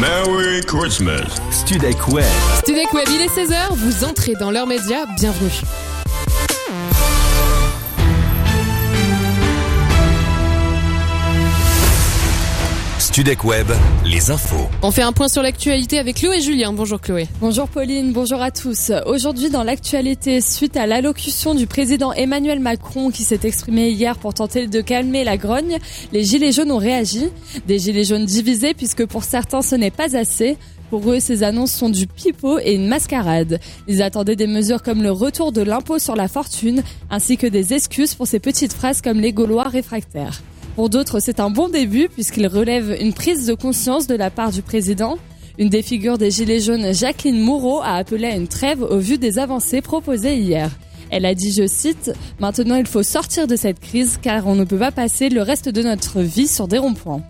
Merry Christmas. Studek Web. Studek Web, il est 16h, vous entrez dans leur média, bienvenue. Web, les infos. On fait un point sur l'actualité avec Chloé et Julien. Bonjour Chloé. Bonjour Pauline, bonjour à tous. Aujourd'hui dans l'actualité, suite à l'allocution du président Emmanuel Macron qui s'est exprimé hier pour tenter de calmer la grogne, les Gilets jaunes ont réagi. Des Gilets jaunes divisés puisque pour certains ce n'est pas assez. Pour eux, ces annonces sont du pipeau et une mascarade. Ils attendaient des mesures comme le retour de l'impôt sur la fortune, ainsi que des excuses pour ces petites phrases comme les Gaulois réfractaires. Pour d'autres, c'est un bon début puisqu'il relève une prise de conscience de la part du président. Une des figures des Gilets jaunes, Jacqueline Moreau, a appelé à une trêve au vu des avancées proposées hier. Elle a dit, je cite, Maintenant il faut sortir de cette crise car on ne peut pas passer le reste de notre vie sur des ronds-points.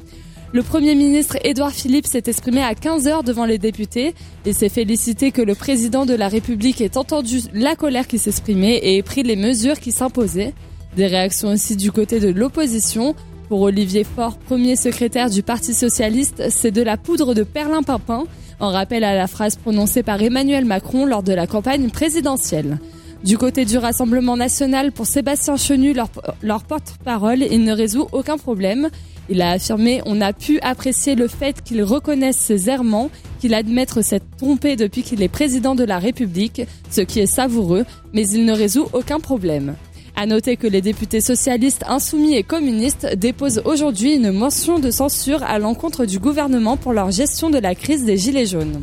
Le Premier ministre Édouard Philippe s'est exprimé à 15h devant les députés et s'est félicité que le président de la République ait entendu la colère qui s'exprimait et ait pris les mesures qui s'imposaient. Des réactions aussi du côté de l'opposition. Pour Olivier Faure, premier secrétaire du Parti socialiste, c'est de la poudre de perlimpinpin, en rappel à la phrase prononcée par Emmanuel Macron lors de la campagne présidentielle. Du côté du Rassemblement national, pour Sébastien Chenu, leur, leur porte-parole, il ne résout aucun problème. Il a affirmé On a pu apprécier le fait qu'il reconnaisse ses errements, qu'il admette s'être trompé depuis qu'il est président de la République, ce qui est savoureux, mais il ne résout aucun problème. À noter que les députés socialistes, insoumis et communistes déposent aujourd'hui une motion de censure à l'encontre du gouvernement pour leur gestion de la crise des Gilets jaunes.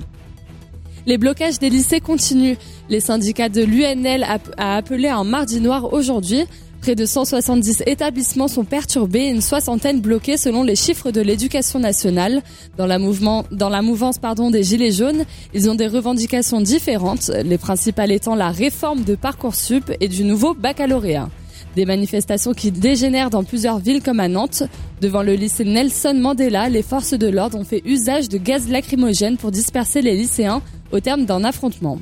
Les blocages des lycées continuent. Les syndicats de l'UNL a appelé un mardi noir aujourd'hui. Près de 170 établissements sont perturbés et une soixantaine bloqués selon les chiffres de l'éducation nationale. Dans la, mouvement, dans la mouvance pardon, des Gilets jaunes, ils ont des revendications différentes, les principales étant la réforme de Parcoursup et du nouveau baccalauréat. Des manifestations qui dégénèrent dans plusieurs villes comme à Nantes. Devant le lycée Nelson Mandela, les forces de l'ordre ont fait usage de gaz lacrymogène pour disperser les lycéens au terme d'un affrontement.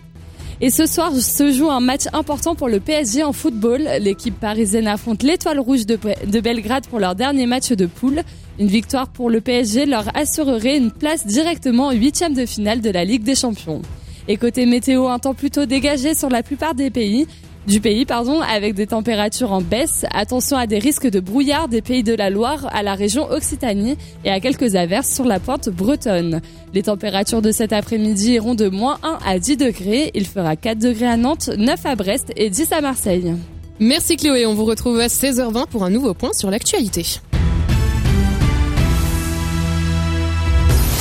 Et ce soir se joue un match important pour le PSG en football. L'équipe parisienne affronte l'Étoile Rouge de, Belgrade pour leur dernier match de poule. Une victoire pour le PSG leur assurerait une place directement en huitième de finale de la Ligue des Champions. Et côté météo, un temps plutôt dégagé sur la plupart des pays du pays, pardon, avec des températures en baisse. Attention à des risques de brouillard des pays de la Loire à la région Occitanie et à quelques averses sur la pointe bretonne. Les températures de cet après-midi iront de moins 1 à 10 degrés. Il fera 4 degrés à Nantes, 9 à Brest et 10 à Marseille. Merci Chloé, on vous retrouve à 16h20 pour un nouveau point sur l'actualité. Ce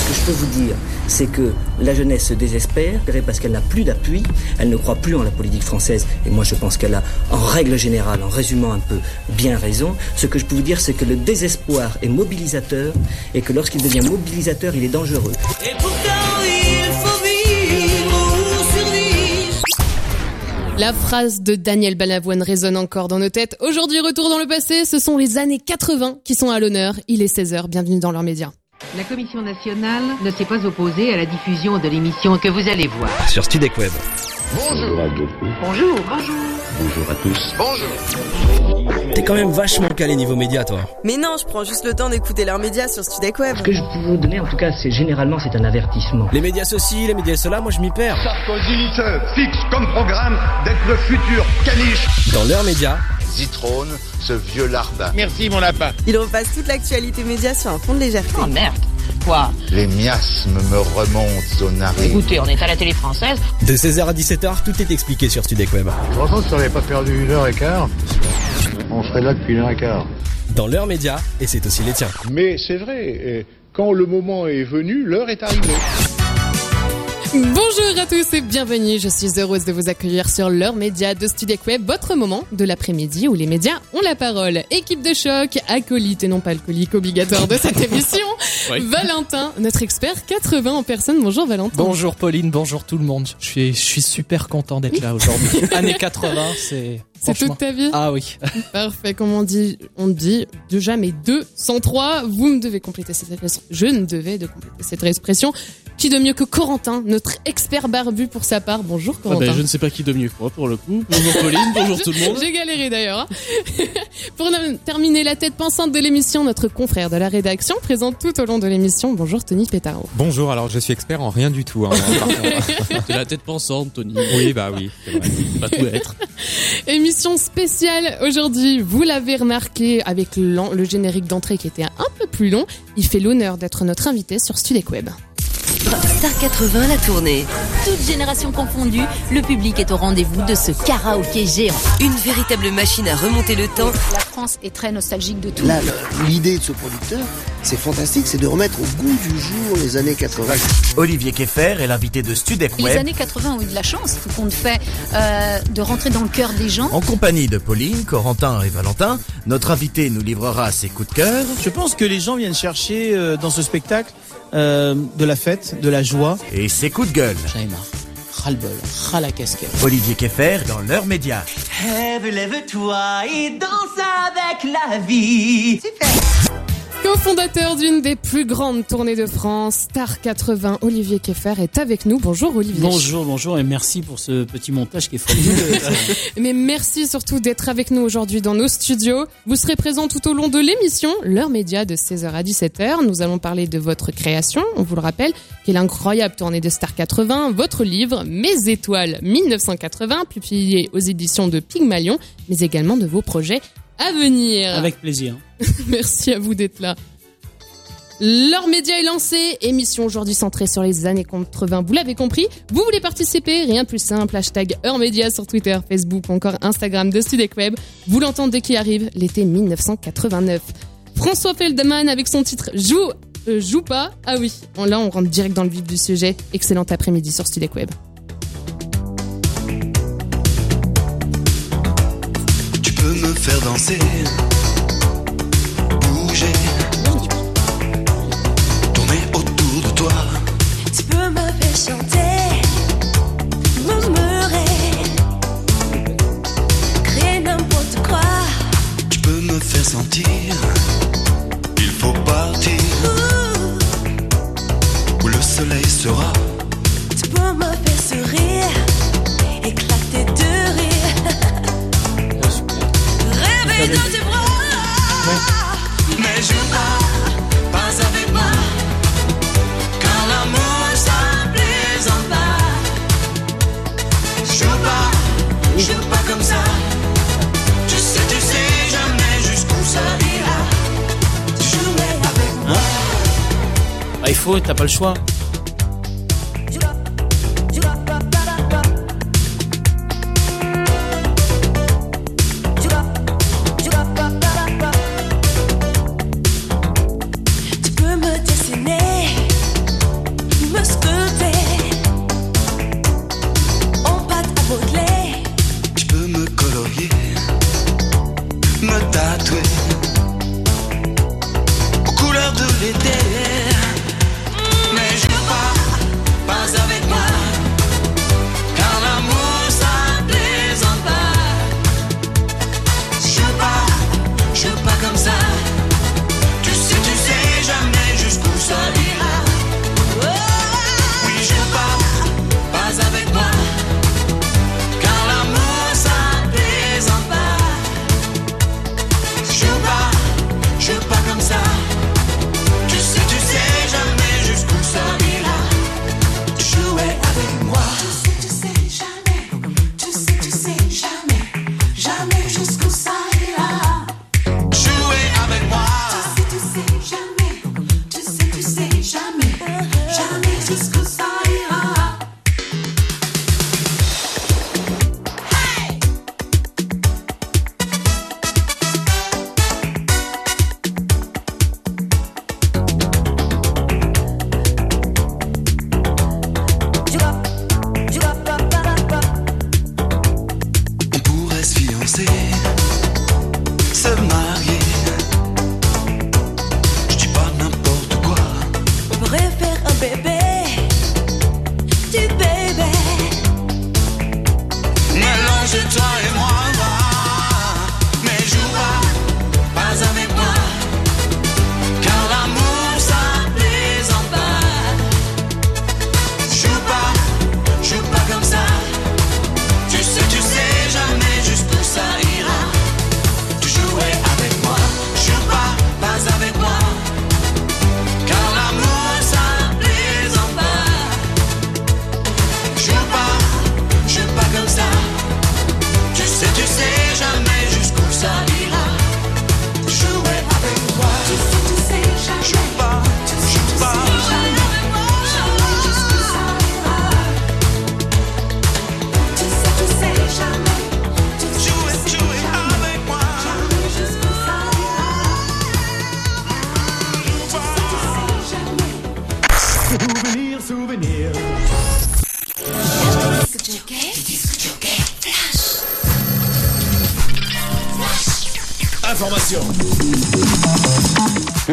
que je peux vous dire, c'est que la jeunesse se désespère parce qu'elle n'a plus d'appui, elle ne croit plus en la politique française, et moi je pense qu'elle a, en règle générale, en résumant un peu, bien raison. Ce que je peux vous dire, c'est que le désespoir est mobilisateur, et que lorsqu'il devient mobilisateur, il est dangereux. Et pourtant, il faut La phrase de Daniel Balavoine résonne encore dans nos têtes. Aujourd'hui, retour dans le passé, ce sont les années 80 qui sont à l'honneur. Il est 16h, bienvenue dans leurs médias. La Commission nationale ne s'est pas opposée à la diffusion de l'émission que vous allez voir. Sur Studek Web. Bonjour. Bonjour, bonjour. Bonjour à tous. Bonjour. T'es quand même vachement calé niveau média, toi. Mais non, je prends juste le temps d'écouter leurs médias sur Studek Web. Ce que je peux vous donner, en tout cas, c'est généralement, c'est un avertissement. Les médias ceci, les médias cela, moi je m'y perds. Sarkozy se fixe comme programme d'être le futur caniche. Dans leurs médias, Zitrone, ce vieux larbin. Merci mon lapin. Il repasse toute l'actualité média sur un fond de légèreté. Oh merde Quoi? Les miasmes me remontent aux narines. Écoutez, on est à la télé française. De 16h à 17h, tout est expliqué sur Studek Web. Franchement, si on n'avait pas perdu une heure et quart, on serait là depuis une heure et quart. Dans leurs médias, et c'est aussi les tiens. Mais c'est vrai, quand le moment est venu, l'heure est arrivée. Bonjour à tous et bienvenue. Je suis heureuse de vous accueillir sur leur média de Studek Web, votre moment de l'après-midi où les médias ont la parole. Équipe de choc, acolyte et non pas alcoolique obligatoire de cette émission. Valentin, notre expert 80 en personne. Bonjour Valentin. Bonjour Pauline, bonjour tout le monde. Je suis, je suis super content d'être là aujourd'hui. Année 80, c'est. C'est toute ta vie Ah oui. Parfait. Comme on dit, on dit déjà mais 203. Vous me devez compléter cette expression. Je ne devais de compléter cette expression. Qui de mieux que Corentin, notre expert barbu pour sa part? Bonjour Corentin. Ah ben, je ne sais pas qui de mieux que moi pour le coup. Bonjour Pauline, bonjour tout le monde. J'ai galéré d'ailleurs. Hein. pour terminer la tête pensante de l'émission, notre confrère de la rédaction présente tout au long de l'émission. Bonjour Tony Pétaro. Bonjour, alors je suis expert en rien du tout. Hein, la tête pensante, Tony. Oui, bah oui, c'est vrai. Pas tout être. Émission spéciale aujourd'hui. Vous l'avez remarqué avec le générique d'entrée qui était un peu plus long. Il fait l'honneur d'être notre invité sur Studek Web. Star 80 la tournée. Toute génération confondue, le public est au rendez-vous de ce karaoké géant. Une véritable machine à remonter le temps. La France est très nostalgique de tout. Là, l'idée de ce producteur, c'est fantastique, c'est de remettre au goût du jour les années 80. Olivier Keffer est l'invité de Studek Web. Les années 80 ont eu de la chance, tout compte fait, euh, de rentrer dans le cœur des gens. En compagnie de Pauline, Corentin et Valentin, notre invité nous livrera ses coups de cœur. Je pense que les gens viennent chercher euh, dans ce spectacle euh, de la fête, de la joie. Et ses coups de gueule. J'en ai marre. Ras-le-bol, ras la casquette. Olivier Keffer dans l'heure média. Rêve, lève-toi et danse avec la vie. Super Co-fondateur d'une des plus grandes tournées de France, Star 80, Olivier Keffer est avec nous. Bonjour Olivier. Bonjour, bonjour et merci pour ce petit montage qui est formidable. Mais merci surtout d'être avec nous aujourd'hui dans nos studios. Vous serez présent tout au long de l'émission, l'heure média de 16h à 17h. Nous allons parler de votre création, on vous le rappelle, qui est l'incroyable tournée de Star 80, votre livre Mes étoiles 1980, publié aux éditions de Pygmalion, mais également de vos projets à venir. Avec plaisir. Merci à vous d'être là. Leur média est lancé, émission aujourd'hui centrée sur les années 80, vous l'avez compris. Vous voulez participer Rien de plus simple, hashtag Heure Média sur Twitter, Facebook ou encore Instagram de Studek Web. Vous l'entendez qui arrive, l'été 1989. François Feldman avec son titre Joue, euh, joue pas. Ah oui, là on rentre direct dans le vif du sujet. Excellent après-midi sur Studek Web. Me faire danser, bouger, tourner autour de toi. Tu peux me faire chanter, murmurer, créer n'importe quoi. Tu peux me faire sentir, il faut partir. Où le soleil sera. Tu peux me faire sourire, Mais je pas, pas avec moi. Car l'amour ça plaisante pas. Joue pas, joue pas comme ça. Tu sais, tu sais jamais jusqu'où ça ira. Jouer avec moi. Ah, il faut, t'as pas le choix. sé.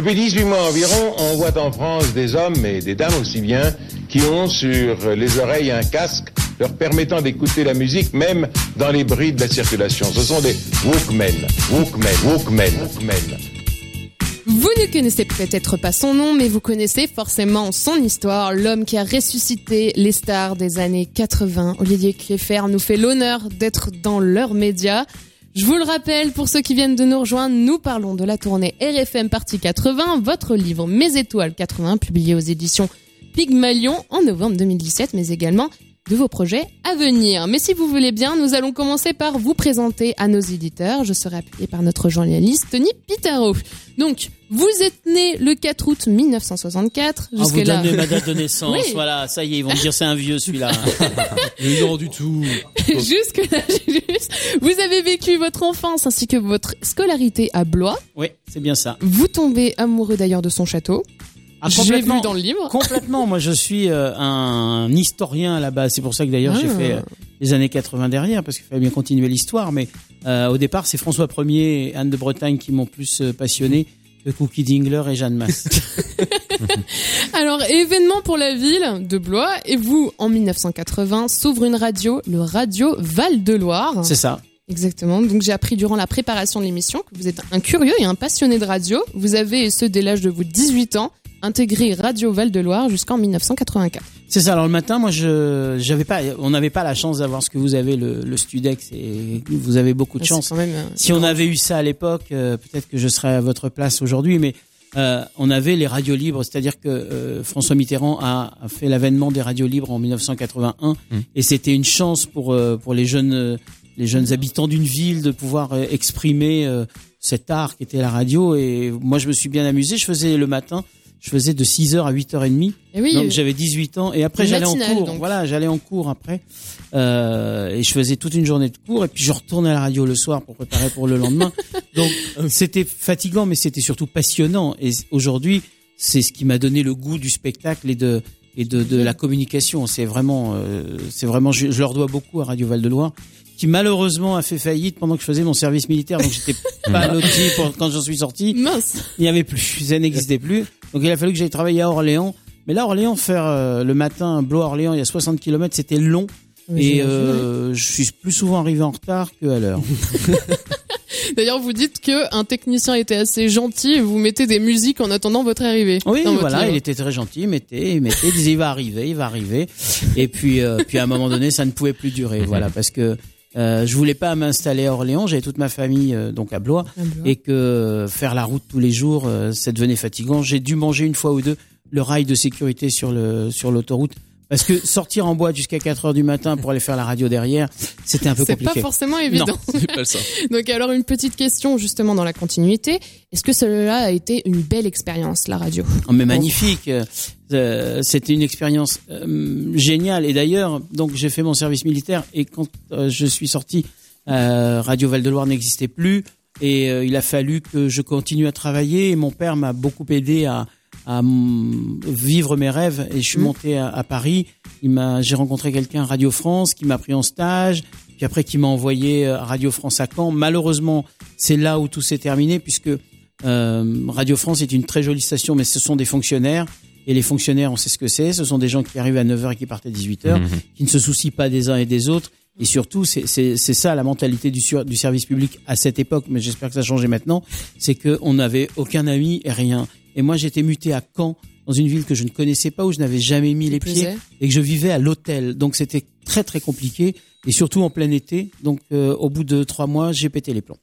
Depuis 18 mois environ, on voit en France des hommes et des dames aussi bien qui ont sur les oreilles un casque leur permettant d'écouter la musique même dans les bruits de la circulation. Ce sont des Walkmen, Walkmen, Walkmen, Walkmen. Vous ne connaissez peut-être pas son nom, mais vous connaissez forcément son histoire. L'homme qui a ressuscité les stars des années 80. Olivier Kieffer nous fait l'honneur d'être dans leurs médias. Je vous le rappelle, pour ceux qui viennent de nous rejoindre, nous parlons de la tournée RFM Partie 80, votre livre Mes étoiles 80, publié aux éditions Pygmalion en novembre 2017, mais également de vos projets à venir. Mais si vous voulez bien, nous allons commencer par vous présenter à nos éditeurs. Je serai appuyé par notre journaliste Tony Pitaro. Donc, vous êtes né le 4 août 1964. On vous Jusque-là. donne ma date de naissance. Oui. Voilà, ça y est, ils vont me dire c'est un vieux celui-là. non, du tout. Jusque-là, juste. Vous avez vécu votre enfance ainsi que votre scolarité à Blois. Oui, c'est bien ça. Vous tombez amoureux d'ailleurs de son château. Ah, complètement. vu dans le livre. Complètement. Moi, je suis euh, un historien à la base. C'est pour ça que d'ailleurs j'ai Ah. fait euh, les années 80 derrière, parce qu'il fallait bien continuer l'histoire. Mais euh, au départ, c'est François Ier et Anne de Bretagne qui m'ont plus passionné que Cookie Dingler et Jeanne Masse. Alors, événement pour la ville de Blois. Et vous, en 1980, s'ouvre une radio, le Radio Val-de-Loire. c'est ça. Exactement. Donc j'ai appris durant la préparation de l'émission que vous êtes un curieux et un passionné de radio. Vous avez, et ce dès l'âge de vos 18 ans, intégré Radio Val-de-Loire jusqu'en 1984. C'est ça. Alors le matin, moi, je j'avais pas, on n'avait pas la chance d'avoir ce que vous avez le, le Studex et vous avez beaucoup de C'est chance. quand même, euh, Si on avait eu ça à l'époque, euh, peut-être que je serais à votre place aujourd'hui, mais euh, on avait les radios libres, c'est-à-dire que euh, François Mitterrand a, a fait l'avènement des radios libres en 1981, et c'était une chance pour euh, pour les jeunes euh, les jeunes habitants d'une ville de pouvoir euh, exprimer euh, cet art qui était la radio. Et moi, je me suis bien amusé. Je faisais le matin, je faisais de 6h à 8h30. Et oui, donc euh, j'avais 18 ans et après j'allais en cours. donc. Voilà, j'allais en cours après euh, et je faisais toute une journée de cours et puis je retournais à la radio le soir pour préparer pour le lendemain. donc c'était fatigant mais c'était surtout passionnant et aujourd'hui c'est ce qui m'a donné le goût du spectacle et de et de, de la communication. C'est vraiment c'est vraiment je, je leur dois beaucoup à Radio Val de Loire qui malheureusement a fait faillite pendant que je faisais mon service militaire donc j'étais pas loti pour, quand j'en suis sorti. Mince. Il n'y avait plus, ça n'existait plus. Donc il a fallu que j'aille travailler à Orléans. Mais là, Orléans, faire euh, le matin, Blois-Orléans, il y a 60 km, c'était long. Oui, et euh, je suis plus souvent arrivé en retard que à l'heure. D'ailleurs, vous dites que un technicien était assez gentil et vous mettez des musiques en attendant votre arrivée. Oui, votre voilà, livre. il était très gentil, il mettait, il mettait, il disait il va arriver, il va arriver. Et puis, euh, puis à un moment donné, ça ne pouvait plus durer, voilà, parce que euh, je voulais pas m'installer à Orléans, j'avais toute ma famille euh, donc à Blois, À Blois. et que faire la route tous les jours, euh, ça devenait fatigant. J'ai dû manger une fois ou deux le rail de sécurité sur le sur l'autoroute. Parce que sortir en boîte jusqu'à 4 heures du matin pour aller faire la radio derrière, c'était un peu C'est compliqué. pas forcément évident. Non, c'est pas ça. Donc alors une petite question justement dans la continuité. Est-ce que cela a été une belle expérience, la radio? Oh, mais magnifique. Euh, C'était une expérience euh, géniale. Et d'ailleurs, donc j'ai fait mon service militaire et quand euh, je suis sorti, euh, Radio Val de Loire n'existait plus et euh, il a fallu que je continue à travailler. Et mon père m'a beaucoup aidé à, à vivre mes rêves et je suis monté à, à Paris. J'ai rencontré quelqu'un à Radio France qui m'a pris en stage, puis après qui m'a envoyé à Radio France à Caen. Malheureusement, c'est là où tout s'est terminé puisque euh, Radio France est une très jolie station, mais ce sont des fonctionnaires. Et les fonctionnaires, on sait ce que c'est. Ce sont des gens qui arrivent à 9h et qui partent à 18h, Mhm. qui ne se soucient pas des uns et des autres. Et surtout, c'est ça la mentalité du, sur- du service public à cette époque, mais j'espère que ça a changé maintenant, c'est qu'on n'avait aucun ami et rien. Et moi, j'étais muté à Caen, dans une ville que je ne connaissais pas, où je n'avais jamais mis les pieds, et que je vivais à l'hôtel. Donc c'était très très compliqué, et surtout en plein été. Donc euh, au bout de trois mois, j'ai pété les plombs.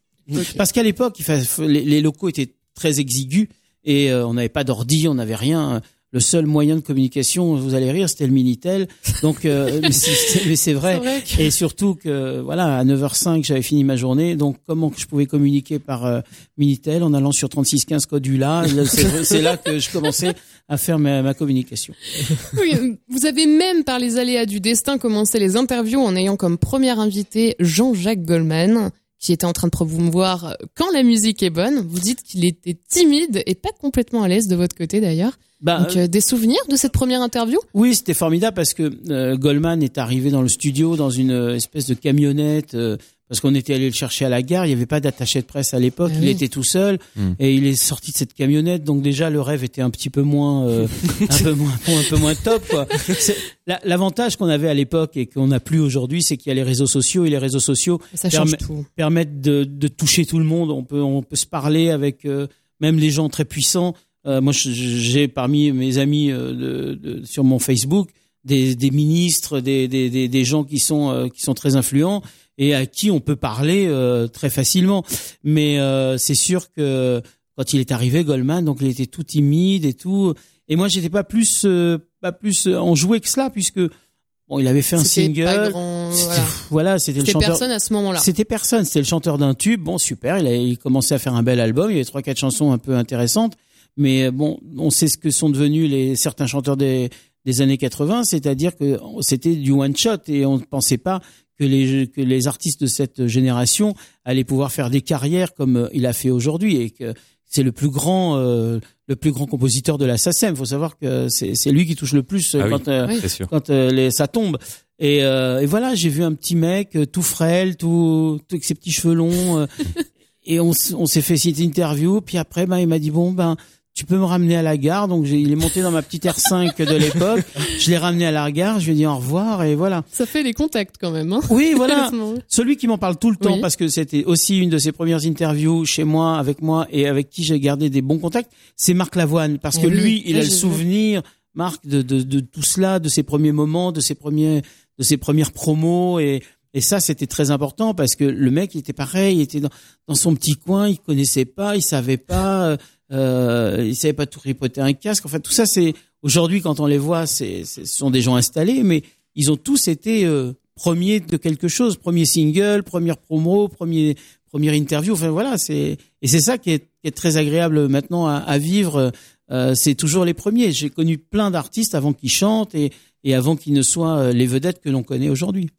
Parce qu'à l'époque, les locaux étaient très exigus et euh, on n'avait pas d'ordi, on n'avait rien. Le seul moyen de communication, vous allez rire, c'était le Minitel. Donc, euh, mais c'est vrai. Vrai Et surtout que, voilà, à 9h05, j'avais fini ma journée. Donc, comment que je pouvais communiquer par euh, Minitel en allant sur 3615 Codula C'est c'est là que je commençais à faire ma, ma communication. Oui, vous avez même par les aléas du destin commencé les interviews en ayant comme premier invité Jean-Jacques Goldman, qui était en train de promouvoir quand la musique est bonne. Vous dites qu'il était timide et pas complètement à l'aise de votre côté d'ailleurs. Bah, Donc, euh, des souvenirs de cette première interview? Oui, c'était formidable parce que euh, Goldman est arrivé dans le studio dans une euh, espèce de camionnette euh, parce qu'on était allé le chercher à la gare. Il n'y avait pas d'attaché de presse à l'époque. Ah il oui. était tout seul Mm. et il est sorti de cette camionnette. Donc déjà le rêve était un petit peu moins, euh, un peu moins, un peu moins top. L'avantage qu'on avait à l'époque et qu'on n'a plus aujourd'hui, c'est qu'il y a les réseaux sociaux et les réseaux sociaux Ça change permet- tout. permettent de, de toucher tout le monde. On peut, on peut se parler avec euh, même les gens très puissants. Euh, moi, j'ai parmi mes amis euh, de, de- sur mon Facebook des, des ministres, des, des, des, gens qui sont euh, qui sont très influents et à qui on peut parler euh, très facilement. Mais euh, c'est sûr que quand il est arrivé, Goldman, donc il était tout timide et tout. Et moi, j'étais pas plus euh, pas plus enjoué que cela puisque bon, il avait fait un C'était single. pas grand, C'était- voilà. c'était le C'était chanteur. personne à ce moment-là. C'était personne, c'était le chanteur d'un tube. Bon, super, il a il commençait à faire un bel album, il y avait trois quatre chansons un peu intéressantes, mais euh, bon, on sait ce que sont devenus les certains chanteurs des des années 80, c'est-à-dire que c'était du one shot et on ne pensait pas que les que les artistes de cette génération allaient pouvoir faire des carrières comme euh, il a fait aujourd'hui et que c'est le plus grand euh, le plus grand compositeur de la SACEM. Il faut savoir que c'est lui qui touche le plus euh, Ah oui, quand euh, quand euh, les, ça tombe. Et, euh, et voilà, j'ai vu un petit mec tout frêle, tout, tout avec ses petits cheveux longs. et on, on s'est fait cette interview. Puis après, ben, il m'a dit bon ben tu peux me ramener à la gare. Donc il est monté dans ma petite R5 de l'époque. Je l'ai ramené à la gare. Je lui ai dit au revoir et voilà. Ça fait les contacts quand même. Hein Oui, voilà. Celui qui m'en parle tout le temps Oui. parce que c'était aussi une de ses premières interviews chez moi, avec moi et avec qui j'ai gardé des bons contacts, c'est Marc Lavoine parce que lui, il a le souvenir, Marc, de, de, de tout cela, de ses premiers moments, de ses premiers, de ses premières promos et et ça, c'était très important parce que le mec, il était pareil, il était dans, dans son petit coin, il connaissait pas, il savait pas, euh, il savait pas tout tripoter un casque. Enfin, tout ça, c'est aujourd'hui quand on les voit, c'est- ce sont des gens installés, mais ils ont tous été euh, premiers de quelque chose, premier single, première promo, premier première interview. Enfin voilà, c'est et c'est ça qui est, qui est très agréable maintenant à, à vivre. Euh, c'est toujours les premiers. J'ai connu plein d'artistes avant qu'ils chantent et, et avant qu'ils ne soient euh, les vedettes que l'on connaît aujourd'hui.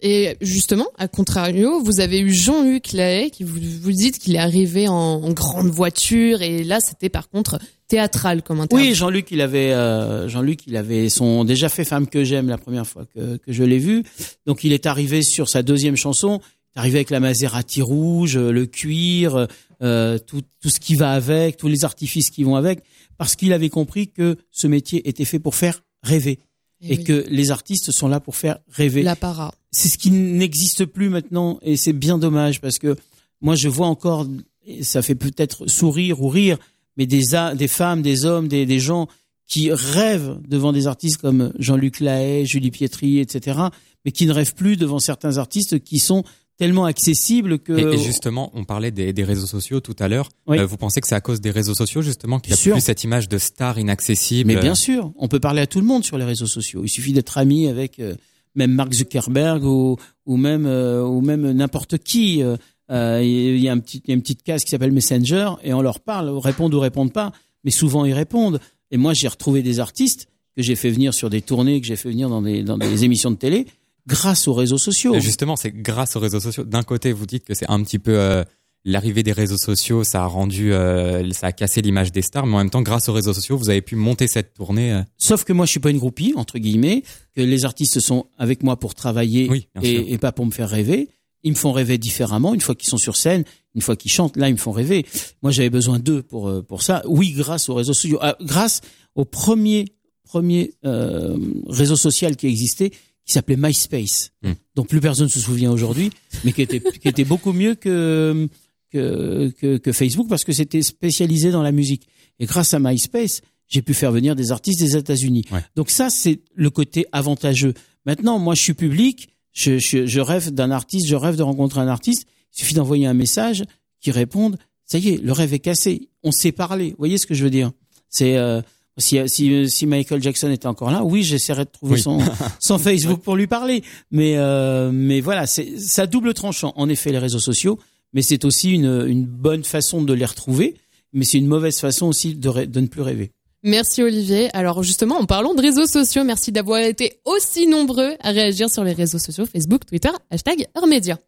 Et justement, à contrario, vous avez eu Jean-Luc Lahaye qui vous, vous dites qu'il est arrivé en, en grande voiture et là c'était par contre théâtral comme interview. Oui, Jean-Luc, il avait, euh, Jean-Luc, il avait son déjà fait Femme que j'aime la première fois que, que je l'ai vu. Donc il est arrivé sur sa deuxième chanson. Arrivé avec la Maserati rouge, euh, le cuir, euh, tout, tout ce qui va avec, tous les artifices qui vont avec, parce qu'il avait compris que ce métier était fait pour faire rêver Eh et oui. que les artistes sont là pour faire rêver. La para. C'est ce qui n'existe plus maintenant et c'est bien dommage parce que moi je vois encore, et ça fait peut-être sourire ou rire, mais des, des femmes, des hommes, des, des gens qui rêvent devant des artistes comme Jean-Luc Lahaye, Julie Pietri, etc., mais qui ne rêvent plus devant certains artistes qui sont tellement accessibles que... Et, et justement, on parlait des, des réseaux sociaux tout à l'heure. Oui. Euh, vous pensez que c'est à cause des réseaux sociaux justement qu'il y a sûr. plus cette image de star inaccessible Mais bien sûr, on peut parler à tout le monde sur les réseaux sociaux. Il suffit d'être ami avec euh, même Mark Zuckerberg ou, ou même euh, ou même n'importe qui. Euh, euh, Il y a un petit, y a une petite case qui s'appelle Messenger et on leur parle, répondent ou répondent pas, mais souvent ils répondent. Et moi, j'ai retrouvé des artistes que j'ai fait venir sur des tournées, que j'ai fait venir dans des dans des émissions de télé, grâce aux réseaux sociaux. Justement, c'est grâce aux réseaux sociaux. D'un côté, vous dites que c'est un petit peu euh, l'arrivée des réseaux sociaux, ça a rendu, euh, ça a cassé l'image des stars, mais en même temps, grâce aux réseaux sociaux, vous avez pu monter cette tournée. euh. Sauf que moi, je suis pas une groupie entre guillemets, que les artistes sont avec moi pour travailler Oui, et, et pas pour me faire rêver. Ils me font rêver différemment une fois qu'ils sont sur scène, une fois qu'ils chantent. Là, ils me font rêver. Moi, j'avais besoin d'eux pour euh, pour ça. Oui, grâce aux réseaux sociaux, Ah, grâce au premier premier euh, réseau social qui existait, qui s'appelait MySpace, Mm. dont plus personne se souvient aujourd'hui, mais qui était qui était beaucoup mieux que que, que, que Facebook parce que c'était spécialisé dans la musique. Et grâce à MySpace, j'ai pu faire venir des artistes des États-Unis. Donc ça, c'est le côté avantageux. Maintenant, moi, je suis public, je, je, je rêve d'un artiste, je rêve de rencontrer un artiste. Il suffit d'envoyer un message qui réponde. Ça y est, le rêve est cassé. On sait parler. Vous voyez ce que je veux dire? C'est euh, si, si, si Michael Jackson était encore là, oui, j'essaierais de trouver Oui. son, son Facebook pour lui parler. Mais, euh, mais voilà, c'est ça double tranchant. En effet, les réseaux sociaux, mais c'est aussi une, une bonne façon de les retrouver. Mais c'est une mauvaise façon aussi de, de ne plus rêver. Merci Olivier. Alors justement, en parlant de réseaux sociaux, merci d'avoir été aussi nombreux à réagir sur les réseaux sociaux Facebook, Twitter, hashtag Hors Média.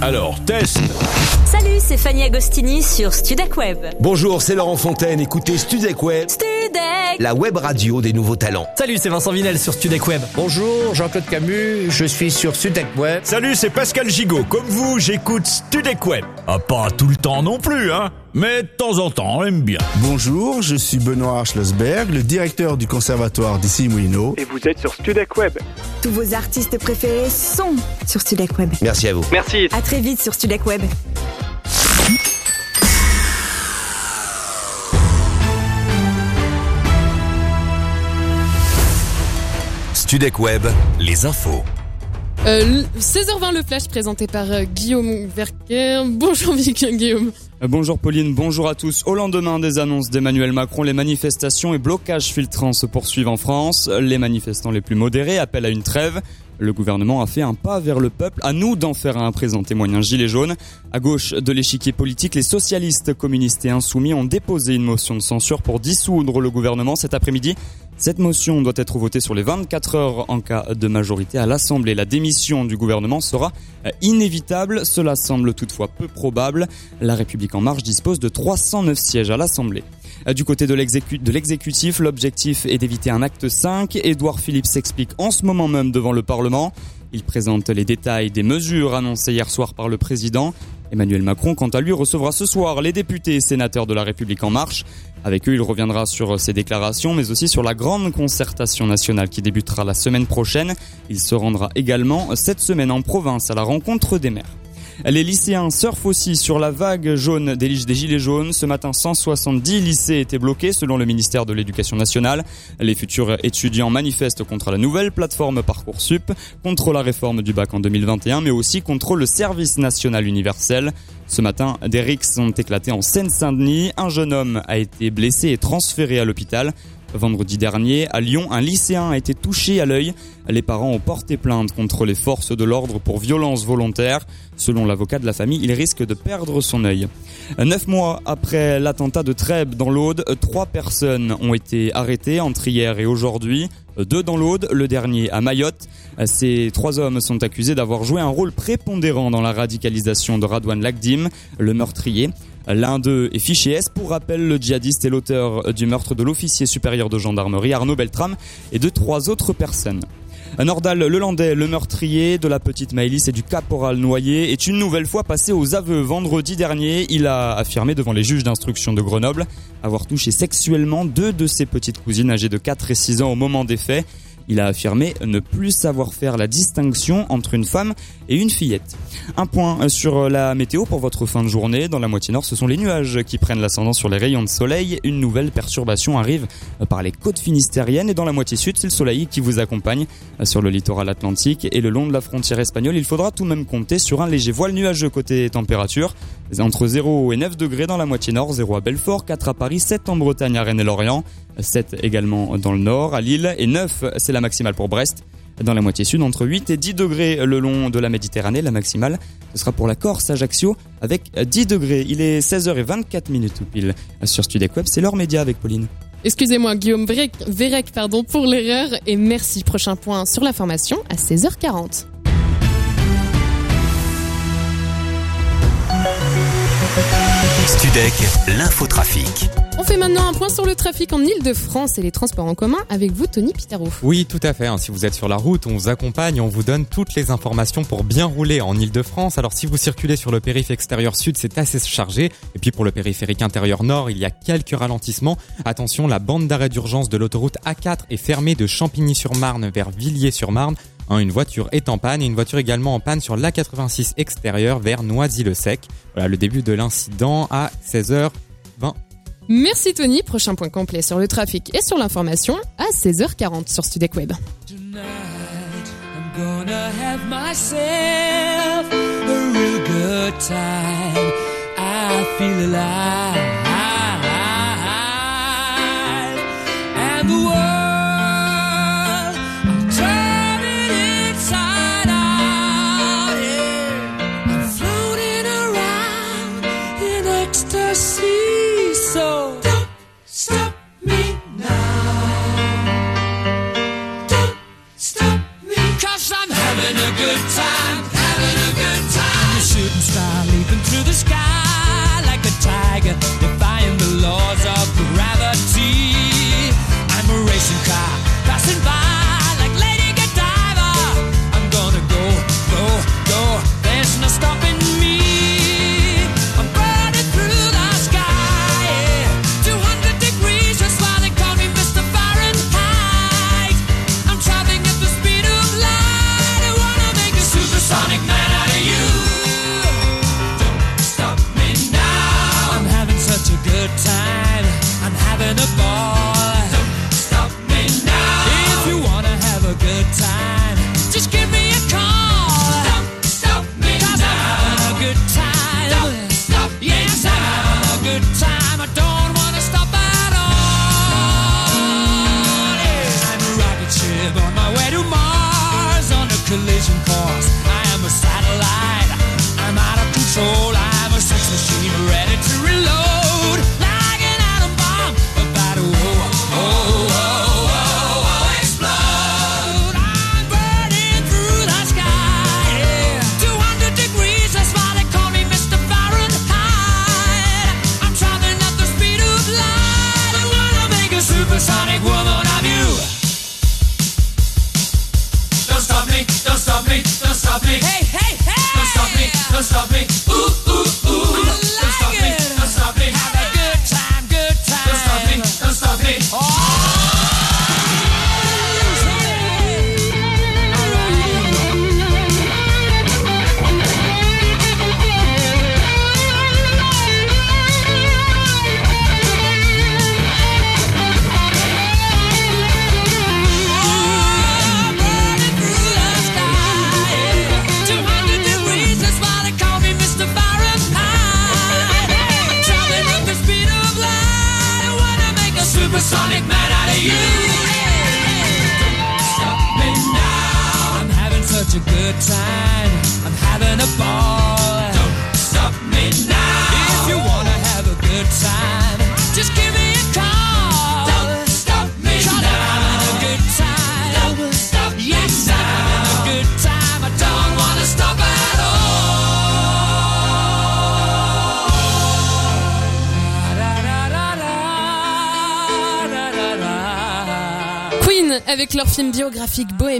Alors, test Salut, c'est Fanny Agostini sur Studec Web. Bonjour, c'est Laurent Fontaine, écoutez Studec Web, Studec la web radio des nouveaux talents. Salut, c'est Vincent Vinel sur Studec Web. Bonjour, Jean-Claude Camus, je suis sur Studec Web. Salut, c'est Pascal Gigot. Comme vous, j'écoute Studec Web. Ah, pas tout le temps non plus, hein. Mais de temps en temps, on aime bien. Bonjour, je suis Benoît Schlossberg, le directeur du conservatoire d'ici Moulineau. Et vous êtes sur Studec Web. Tous vos artistes préférés sont sur Studec Web. Merci à vous. Merci. À très vite sur Studec Web. Studec Web, les infos. Euh, 16h20 le flash présenté par euh, Guillaume Verker. Bonjour Guillaume. Euh, Bonjour Pauline, bonjour à tous. Au lendemain des annonces d'Emmanuel Macron, les manifestations et blocages filtrants se poursuivent en France. Les manifestants les plus modérés appellent à une trêve. Le gouvernement a fait un pas vers le peuple. À nous d'en faire un présent témoigne un gilet jaune. À gauche de l'échiquier politique, les socialistes, communistes et insoumis ont déposé une motion de censure pour dissoudre le gouvernement cet après-midi. Cette motion doit être votée sur les 24 heures en cas de majorité à l'Assemblée. La démission du gouvernement sera euh, inévitable. Cela semble toutefois peu probable. La République en marche dispose de 309 sièges à l'Assemblée. Euh, Du côté de l'exécu- de l'exécutif, l'objectif est d'éviter un acte 5. Édouard Philippe s'explique en ce moment même devant le Parlement. Il présente les détails des mesures annoncées hier soir par le président. Emmanuel Macron, quant à lui, recevra ce soir les députés et sénateurs de la République en marche. Avec eux, il reviendra sur ses déclarations, mais aussi sur la grande concertation nationale qui débutera la semaine prochaine. Il se rendra également cette semaine en province à la rencontre des maires. Les lycéens surfent aussi sur la vague jaune des des Gilets jaunes. Ce matin, 170 lycées étaient bloqués selon le ministère de l'Éducation nationale. Les futurs étudiants manifestent contre la nouvelle plateforme Parcoursup, contre la réforme du bac en 2021, mais aussi contre le service national universel. Ce matin, des rixes ont éclaté en Seine-Saint-Denis. Un jeune homme a été blessé et transféré à l'hôpital. Vendredi dernier, à Lyon, un lycéen a été touché à l'œil. Les parents ont porté plainte contre les forces de l'ordre pour violence volontaire. Selon l'avocat de la famille, il risque de perdre son œil. Neuf mois après l'attentat de Trèbes dans l'Aude, trois personnes ont été arrêtées entre hier et aujourd'hui. Deux dans l'Aude, le dernier à Mayotte. Ces trois hommes sont accusés d'avoir joué un rôle prépondérant dans la radicalisation de Radouane Lagdim, le meurtrier. L'un d'eux est fiché S. Pour rappel, le djihadiste est l'auteur du meurtre de l'officier supérieur de gendarmerie Arnaud Beltrame et de trois autres personnes. Nordal Lelandais, le meurtrier de la petite Maëlys et du caporal noyé, est une nouvelle fois passé aux aveux vendredi dernier. Il a affirmé devant les juges d'instruction de Grenoble avoir touché sexuellement deux de ses petites cousines âgées de 4 et 6 ans au moment des faits. Il a affirmé ne plus savoir faire la distinction entre une femme et une fillette. Un point sur la météo pour votre fin de journée. Dans la moitié nord, ce sont les nuages qui prennent l'ascendant sur les rayons de soleil. Une nouvelle perturbation arrive par les côtes finistériennes et dans la moitié sud, c'est le soleil qui vous accompagne sur le littoral atlantique et le long de la frontière espagnole. Il faudra tout de même compter sur un léger voile nuageux côté température. Entre 0 et 9 degrés dans la moitié nord, 0 à Belfort, 4 à Paris, 7 en Bretagne, à Rennes et Lorient, 7 également dans le nord, à Lille et 9 c'est la maximale pour Brest. Dans la moitié sud, entre 8 et 10 degrés le long de la Méditerranée, la maximale, ce sera pour la Corse, Ajaccio, avec 10 degrés. Il est 16h24 minutes tout pile sur Studec Web, c'est l'heure média avec Pauline. Excusez-moi Guillaume Vérec, Vérec, pardon, pour l'erreur et merci. Prochain point sur la formation à 16h40. Studec, l'infotrafic. On fait maintenant un point sur le trafic en Ile-de-France et les transports en commun avec vous, Tony Pitaro. Oui, tout à fait. hein. Si vous êtes sur la route, on vous accompagne, on vous donne toutes les informations pour bien rouler en Ile-de-France. Alors si vous circulez sur le périph' extérieur sud, c'est assez chargé. Et puis pour le périphérique intérieur nord, il y a quelques ralentissements. Attention, la bande d'arrêt d'urgence de l'autoroute A4 est fermée de Champigny-sur-Marne vers Villiers-sur-Marne. Hein, une voiture est en panne et une voiture également en panne sur l'A86 extérieur vers Noisy-le-Sec. Voilà le début de l'incident à 16h20. Merci Tony. Prochain point complet sur le trafic et sur l'information à 16h40 sur Studec Web. to the sky like a tiger, defying the laws of gravity. I'm a racing car.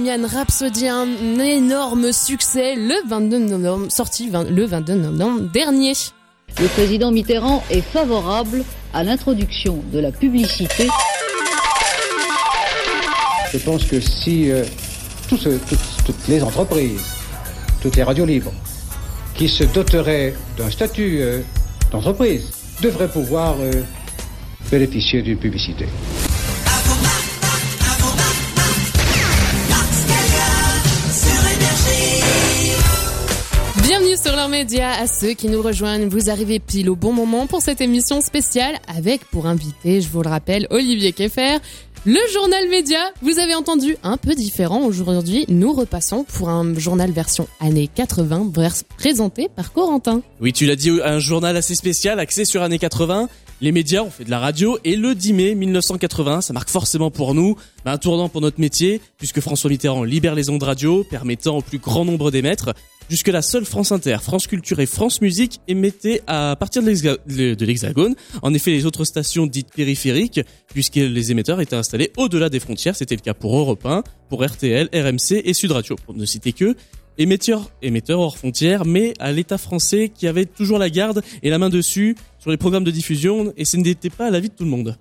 Bohemian Rhapsody, un énorme succès le 22 novembre, sorti vingt- le 22 novembre dernier. Le président Mitterrand est favorable à l'introduction de la publicité. Je pense que si euh, ceux- toutes, toutes les entreprises, toutes les radios libres, qui se doteraient d'un statut euh, d'entreprise, devraient pouvoir euh, bénéficier d'une publicité. Leurs médias à ceux qui nous rejoignent. Vous arrivez pile au bon moment pour cette émission spéciale avec pour invité, je vous le rappelle, Olivier Keffer. Le journal média, vous avez entendu un peu différent aujourd'hui. Nous repassons pour un journal version années 80 vers- présenté par Corentin. Oui, tu l'as dit, un journal assez spécial, axé sur années 80. Les médias ont fait de la radio et le 10 mai 1980, ça marque forcément pour nous bah, un tournant pour notre métier, puisque François Mitterrand libère les ondes radio, permettant au plus grand nombre d'émettre. Jusque la seule France Inter, France Culture et France Musique émettaient à partir de l'hexa- de de l'Hexagone. En effet, les autres stations dites périphériques, puisque les émetteurs étaient installés au-delà des frontières, c'était le cas pour Europe 1, pour RTL, RMC et Sud Radio, pour ne citer que. Émetteurs hors frontières, mais à l'État français qui avait toujours la garde et la main dessus sur les programmes de diffusion, et ce n'était pas à l'avis de tout le monde.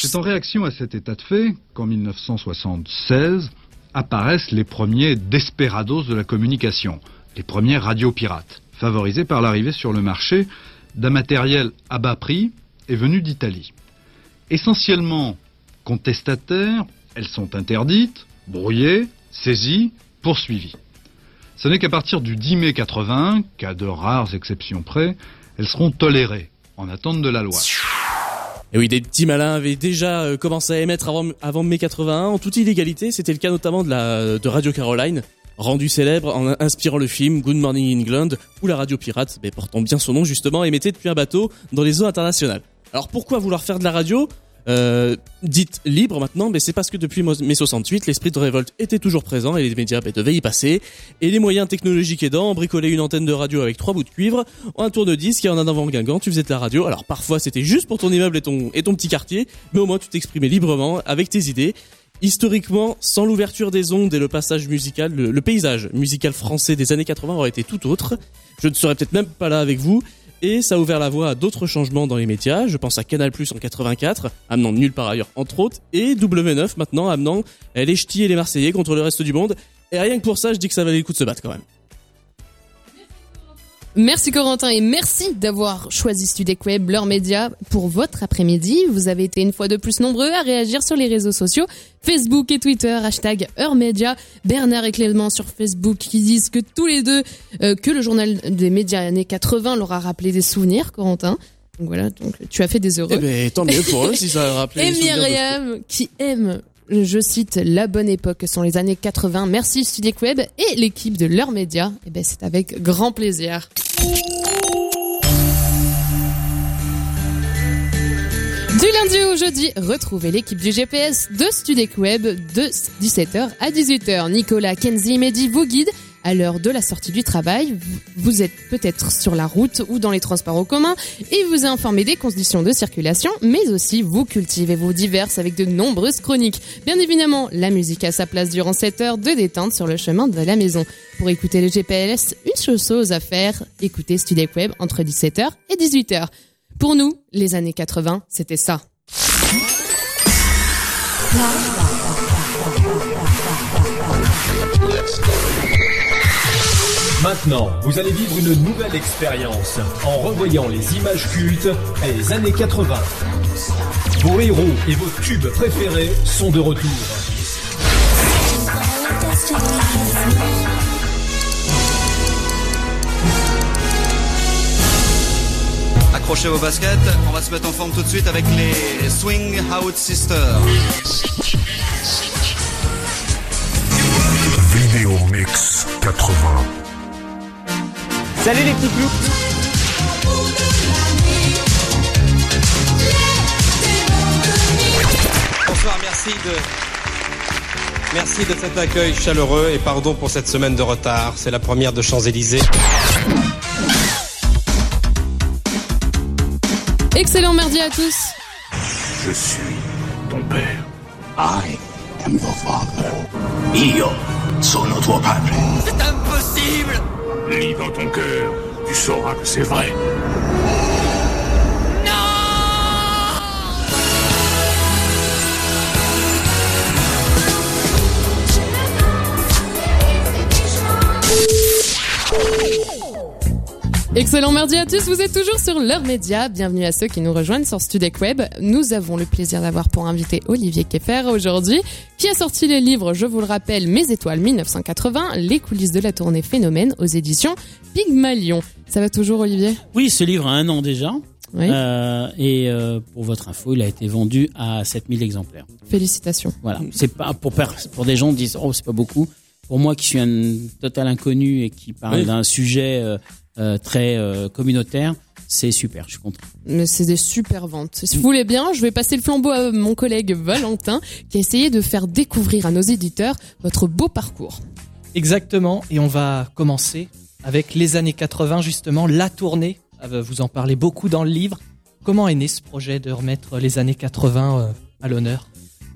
C'est en réaction à cet état de fait qu'en 1976 apparaissent les premiers desperados de la communication, les premières radios pirates, favorisées par l'arrivée sur le marché d'un matériel à bas prix et venu d'Italie. Essentiellement contestataires, elles sont interdites, brouillées, saisies, poursuivies. Ce n'est qu'à partir du 10 mai 80 qu'à de rares exceptions près, elles seront tolérées en attente de la loi. Et oui, des petits malins avaient déjà euh, commencé à émettre avant, avant mai 81 en toute illégalité. C'était le cas notamment de, la, de Radio Caroline, rendu célèbre en inspirant le film Good Morning England, où la radio pirate, mais portant bien son nom justement, émettait depuis un bateau dans les eaux internationales. Alors pourquoi vouloir faire de la radio euh, dite libre maintenant, mais c'est parce que depuis mai 68, l'esprit de révolte était toujours présent et les médias bah, devaient y passer. Et les moyens technologiques aidant, bricoler une antenne de radio avec trois bouts de cuivre, un tourne-disque et en un avant guingant, tu faisais de la radio. Alors parfois c'était juste pour ton immeuble et ton, et ton petit quartier, mais au moins tu t'exprimais librement avec tes idées. Historiquement, sans l'ouverture des ondes et le passage musical, le, le paysage musical français des années 80 aurait été tout autre. Je ne serais peut-être même pas là avec vous. Et ça a ouvert la voie à d'autres changements dans les médias. Je pense à Canal Plus en 84, amenant nulle part ailleurs entre autres, et W9 maintenant amenant les ch'tis et les Marseillais contre le reste du monde. Et rien que pour ça, je dis que ça valait le coup de se battre quand même. Merci Corentin et merci d'avoir choisi Studec Web, leur média, pour votre après-midi. Vous avez été une fois de plus nombreux à réagir sur les réseaux sociaux, Facebook et Twitter, hashtag Heure Média. Bernard et Clément sur Facebook qui disent que tous les deux, euh, que le journal des médias années 80 leur a rappelé des souvenirs, Corentin. Donc voilà, donc tu as fait des heureux. Eh ben, tant mieux pour eux si ça a rappelé Et de- Myriam qui aime, je cite, la bonne époque que sont les années 80. Merci Studec Web et l'équipe de leurs médias. Et ben c'est avec grand plaisir. Du lundi au jeudi, retrouvez l'équipe du GPS de Studec Web de 17h à 18h. Nicolas, Kenzie Mehdi vous guident à l'heure de la sortie du travail. Vous êtes peut-être sur la route ou dans les transports en commun et vous informez des conditions de circulation, mais aussi vous cultivez vos diverses avec de nombreuses chroniques. Bien évidemment, la musique a sa place durant cette heure de détente sur le chemin de la maison. Pour écouter le GPS, une chose à faire, écoutez Studec Web entre 17h et 18h. Pour nous, les années 80, c'était ça. Maintenant, vous allez vivre une nouvelle expérience en revoyant les images cultes des années 80. Vos héros et vos tubes préférés sont de retour. Accrochez vos baskets, on va se mettre en forme tout de suite avec les Swing Out Sisters. Vidéo Mix 80. Salut les petits clous Bonsoir, merci de. Merci de cet accueil chaleureux et pardon pour cette semaine de retard. C'est la première de Champs-Élysées. Excellent mardi à tous. Je suis ton père. I am your father. Io sono tuo padre. C'est impossible Lis dans ton cœur, tu sauras que c'est vrai. Excellent mardi à tous, vous êtes toujours sur l'heure média. Bienvenue à ceux qui nous rejoignent sur Studec Web. Nous avons le plaisir d'avoir pour invité Olivier Keffer aujourd'hui, qui a sorti les livres, je vous le rappelle, Mes étoiles 1980, les coulisses de la tournée Phénomène aux éditions Pygmalion. Ça va toujours Olivier? Oui, ce livre a un an déjà. Oui. Euh, et euh, pour votre info, il a été vendu à 7000 exemplaires. Félicitations. Voilà. C'est pas pour pour des gens qui disent oh c'est pas beaucoup. Pour moi qui suis un total inconnu et qui parle Oui. d'un sujet euh, euh, très euh, communautaire, c'est super. Je suis content. Mais c'est des super ventes. Si vous voulez bien, je vais passer le flambeau à mon collègue Valentin, qui a essayé de faire découvrir à nos éditeurs votre beau parcours. Exactement, et on va commencer avec les années 80, justement, la tournée. Euh, Vous en parlez beaucoup dans le livre. Comment est né ce projet de remettre les années 80 euh, à l'honneur?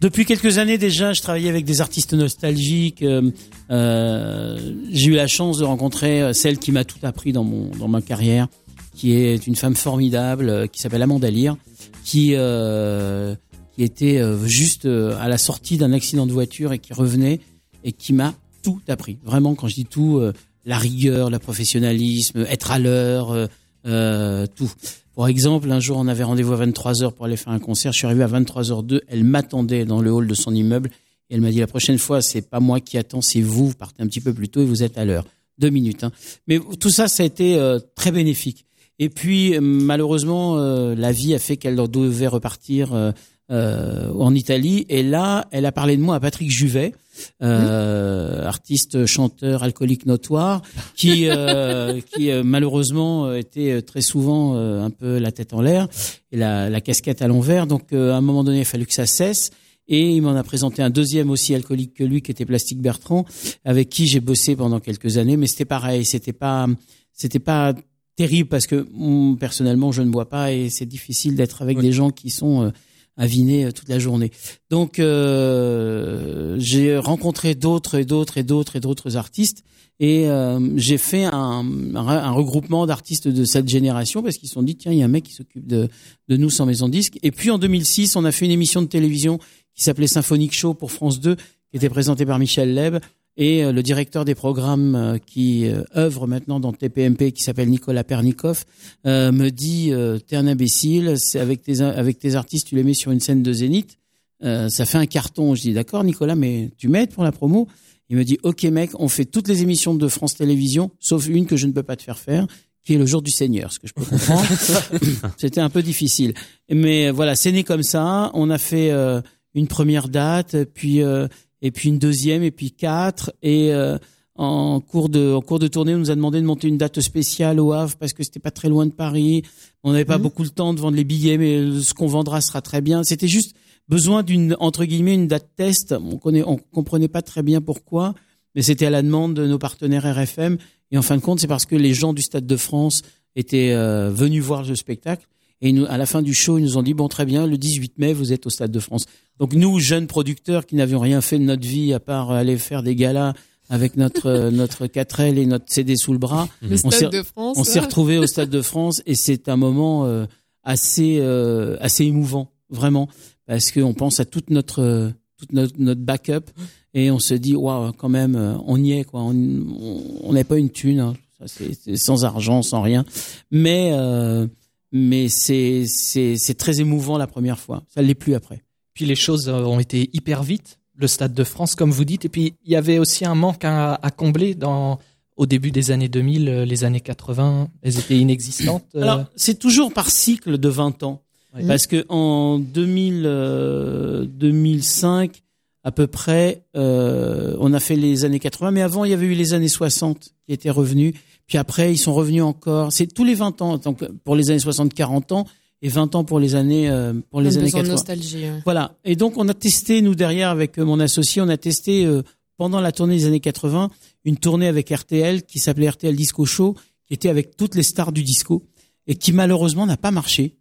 Depuis quelques années déjà, je travaillais avec des artistes nostalgiques. euh, euh, J'ai eu la chance de rencontrer euh, celle qui m'a tout appris dans mon dans ma carrière, qui est une femme formidable, qui s'appelle Amanda Lear, qui euh, qui était juste à la sortie d'un accident de voiture et qui revenait et qui m'a tout appris. Vraiment, quand je dis tout, la rigueur, le professionnalisme, être à l'heure, tout. Pour exemple, un jour, on avait rendez-vous à 23h pour aller faire un concert. Je suis arrivé à 23h02. Elle m'attendait dans le hall de son immeuble. Et elle m'a dit, la prochaine fois, c'est pas moi qui attends, c'est vous. Partez un petit peu plus tôt et vous êtes à l'heure. Deux minutes. Hein. Mais tout ça, ça a été euh, très bénéfique. Et puis, euh, malheureusement, euh, la vie a fait qu'elle devait repartir euh, en Italie. Et là, elle a parlé de moi à Patrick Juvet, euh, artiste, chanteur, alcoolique notoire, qui, euh, qui euh, malheureusement euh, était euh, très souvent euh, un peu la tête en l'air et la, la casquette à l'envers. Donc, euh, à un moment donné, il a fallu que ça cesse. Et il m'en a présenté un deuxième aussi alcoolique que lui, qui était Plastique Bertrand, avec qui j'ai bossé pendant quelques années. Mais c'était pareil, c'était pas, c'était pas terrible parce que hum, personnellement, je ne bois pas et c'est difficile d'être avec des gens qui sont euh, avinés euh, toute la journée. Donc, euh, j'ai rencontré d'autres et d'autres et d'autres et d'autres artistes et euh, j'ai fait un regroupement d'artistes de cette génération parce qu'ils se sont dit tiens, il y a un mec qui s'occupe de, de nous sans maison de disque. Et puis en 2006, on a fait une émission de télévision qui s'appelait Symphonique Show pour France 2, qui était présentée par Michel Leb. Et euh, le directeur des programmes euh, qui euh, œuvre maintenant dans TPMP, qui s'appelle Nicolas Pernikov, euh, me dit euh, T'es un imbécile, c'est avec tes, avec tes artistes, tu les mets sur une scène de Zénith, euh, ça fait un carton. Je dis D'accord, Nicolas, mais tu m'aides pour la promo? Il me dit Ok, mec, on fait toutes les émissions de France Télévisions, sauf une que je ne peux pas te faire faire qui est le jour du Seigneur, ce que je peux comprendre. C'était un peu difficile. Mais voilà, c'est né comme ça. On a fait euh, une première date, puis euh, et puis une deuxième, et puis quatre. Et euh, en cours de en cours de tournée, on nous a demandé de monter une date spéciale au Havre parce que c'était pas très loin de Paris. On n'avait pas beaucoup le temps de vendre les billets, mais ce qu'on vendra sera très bien. C'était juste besoin d'une entre guillemets une date test. On connaît, on comprenait pas très bien pourquoi, mais c'était à la demande de nos partenaires RFM. Et en fin de compte, c'est parce que les gens du Stade de France étaient euh, venus voir le spectacle. Et nous, à la fin du show, ils nous ont dit bon, très bien, le 18 mai, vous êtes au Stade de France. Donc nous, jeunes producteurs qui n'avions rien fait de notre vie à part aller faire des galas avec notre euh, notre 4L et notre CD sous le bras, Le on Stade s'est de France. on s'est retrouvés au Stade de France et c'est un moment euh, assez euh, assez émouvant vraiment, parce qu'on pense à toute notre euh, toute notre, notre backup et on se dit waouh quand même euh, on y est quoi on n'est pas une thune hein. C'est sans argent sans rien mais euh, mais c'est c'est c'est très émouvant la première fois ça l'est plus après Puis les choses euh, ont été hyper vite. Le Stade de France, comme vous dites. Et puis, il y avait aussi un manque à, à combler dans, au début des années 2000, euh, les années 80. Elles étaient inexistantes. euh. Alors, c'est toujours par cycle de 20 ans. Parce que en 2000, euh, 2005, à peu près, euh, on a fait les années 80, mais avant, il y avait eu les années 60 qui étaient revenus. Puis après, ils sont revenus encore. C'est tous les 20 ans. Donc, pour les années 60, 40 ans, et 20 ans pour les années, euh, pour les années besoin de 80. nostalgie. ouais. Voilà. Et donc, on a testé, nous, derrière, avec euh, mon associé, on a testé, euh, pendant la tournée des années 80, une tournée avec RTL qui s'appelait RTL Disco Show, qui était avec toutes les stars du disco, et qui malheureusement n'a pas marché,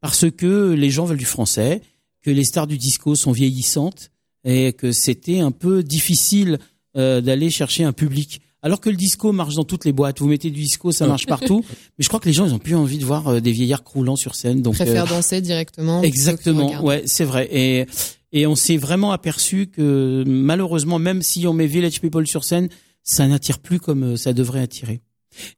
parce que les gens veulent du français, que les stars du disco sont vieillissantes, et que c'était un peu difficile euh, d'aller chercher un public. Alors que le disco marche dans toutes les boîtes, vous mettez du disco, ça marche partout. Mais je crois que les gens, ils ont plus envie de voir euh, des vieillards croulant sur scène. Donc, Préfère euh, danser directement. Exactement, ouais, c'est vrai. Et et on s'est vraiment aperçu que malheureusement, même si on met Village People sur scène, ça n'attire plus comme euh, ça devrait attirer.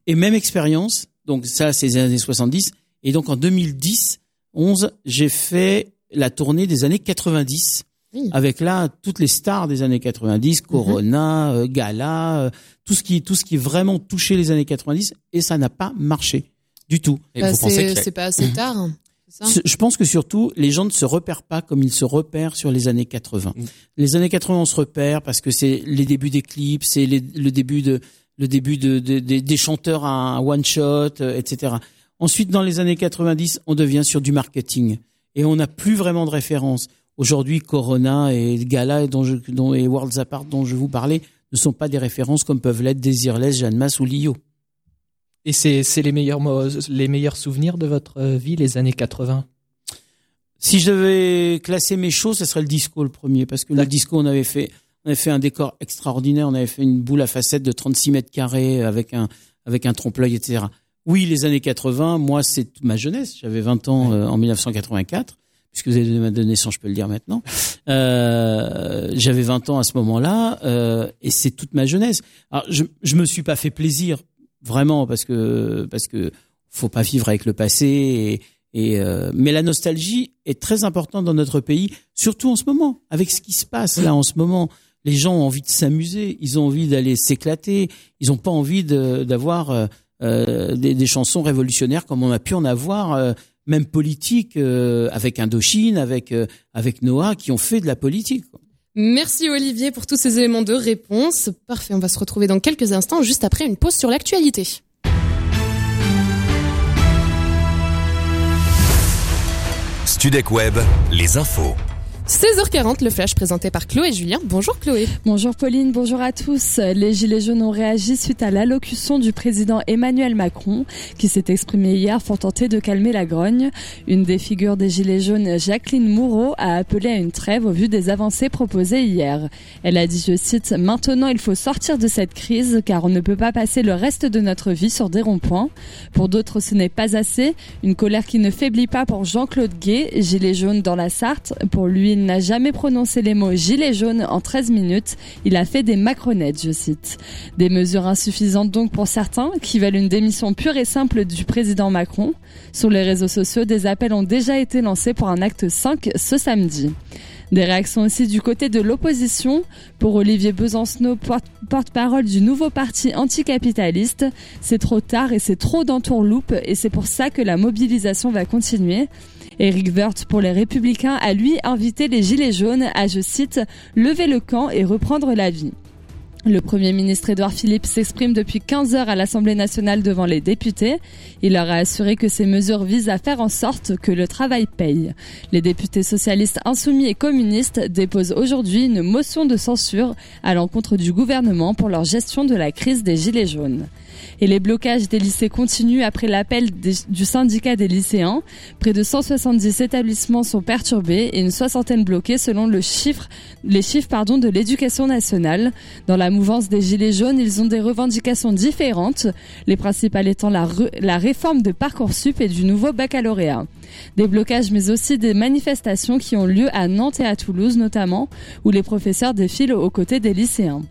Et même expérience, donc ça c'est les années 70. Et donc en 2010, 11, j'ai fait la tournée des années 90 Oui. avec là toutes les stars des années 90, Corona, euh, Gala, euh, tout ce qui tout ce qui vraiment touchait les années 90 et ça n'a pas marché du tout. Bah, c'est c'est pas assez tard. hein, ça? Je pense que surtout, les gens ne se repèrent pas comme ils se repèrent sur les années 80. Les années 80, on se repère parce que c'est les débuts des clips, c'est le début de le début de, de- de- des chanteurs à un one shot, euh, etc. Ensuite, dans les années 90, on devient sur du marketing et on n'a plus vraiment de référence. Aujourd'hui, Corona et Gala dont je, dont, et Worlds Apart dont je vous parlais ne sont pas des références comme peuvent l'être Desireless, Jeanne Masse ou Lio. Et c'est les meilleurs mo- les meilleurs souvenirs de votre euh, vie, les années 80. Si je devais classer mes shows, ce serait le disco le premier, parce que le disco, on avait fait, on avait fait un décor extraordinaire, on avait fait une boule à facettes de 36 mètres carrés avec un, avec un trompe-l'œil, etc. Oui, les années 80, moi, c'est toute ma jeunesse. J'avais 20 ans euh, en 1984, puisque vous avez donné ma de naissance, je peux le dire maintenant. Euh, J'avais 20 ans à ce moment-là, euh, et c'est toute ma jeunesse. Alors, je, je me suis pas fait plaisir, vraiment, parce que, parce que faut pas vivre avec le passé et, et euh, mais la nostalgie est très importante dans notre pays, surtout en ce moment, avec ce qui se passe là en ce moment. Les gens ont envie de s'amuser, ils ont envie d'aller s'éclater, ils n'ont pas envie de- d'avoir euh, euh, des, des chansons révolutionnaires comme on a pu en avoir, euh, même politique, euh, avec Indochine, avec euh, avec Noah, qui ont fait de la politique. Merci Olivier pour tous ces éléments de réponse. Parfait, on va se retrouver dans quelques instants, juste après une pause sur l'actualité. Studec Web, les infos. 16h40, le flash présenté par Chloé et Julien. Bonjour Chloé. Bonjour Pauline, bonjour à tous. Les Gilets jaunes ont réagi suite à l'allocution du président Emmanuel Macron qui s'est exprimé hier pour tenter de calmer la grogne. Une des figures des Gilets jaunes, Jacqueline Moureau, a appelé à une trêve au vu des avancées proposées hier. Elle a dit, je cite, Maintenant il faut sortir de cette crise car on ne peut pas passer le reste de notre vie sur des ronds-points. Pour d'autres ce n'est pas assez. Une colère qui ne faiblit pas pour Jean-Claude Gay, Gilet jaune dans la Sarthe. Pour lui, n'a jamais prononcé les mots gilet jaune en 13 minutes. Il a fait des macronettes, je cite. Des mesures insuffisantes donc pour certains qui veulent une démission pure et simple du président Macron. Sur les réseaux sociaux, des appels ont déjà été lancés pour un acte 5 ce samedi. Des réactions aussi du côté de l'opposition. Pour Olivier Besancenot, porte- porte-parole du nouveau parti anticapitaliste, c'est trop tard et c'est trop d'entourloupe et c'est pour ça que la mobilisation va continuer. Éric Woerth, pour les Républicains, a lui invité les Gilets jaunes à, je cite, lever le camp et reprendre la vie. Le Premier ministre Édouard Philippe s'exprime depuis 15 heures à l'Assemblée nationale devant les députés. Il leur a assuré que ces mesures visent à faire en sorte que le travail paye. Les députés socialistes insoumis et communistes déposent aujourd'hui une motion de censure à l'encontre du gouvernement pour leur gestion de la crise des Gilets jaunes. Et les blocages des lycées continuent après l'appel du syndicat des lycéens. Près de 170 établissements sont perturbés et une soixantaine bloqués selon les chiffres de l'éducation nationale. Dans la mouvance des Gilets jaunes, ils ont des revendications différentes, les principales étant la, la réforme de Parcoursup et du nouveau baccalauréat. Des blocages mais aussi des manifestations qui ont lieu à Nantes et à Toulouse notamment, où les professeurs défilent aux côtés des lycéens.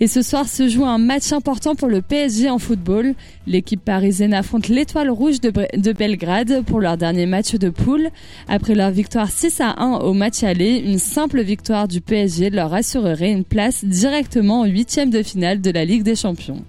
Et ce soir se joue un match important pour le PSG en football. L'équipe parisienne affronte l'étoile rouge de, Belgrade pour leur dernier match de poule. Après leur victoire 6 à 1 au match aller, une simple victoire du PSG leur assurerait une place directement en huitième de finale de la Ligue des Champions.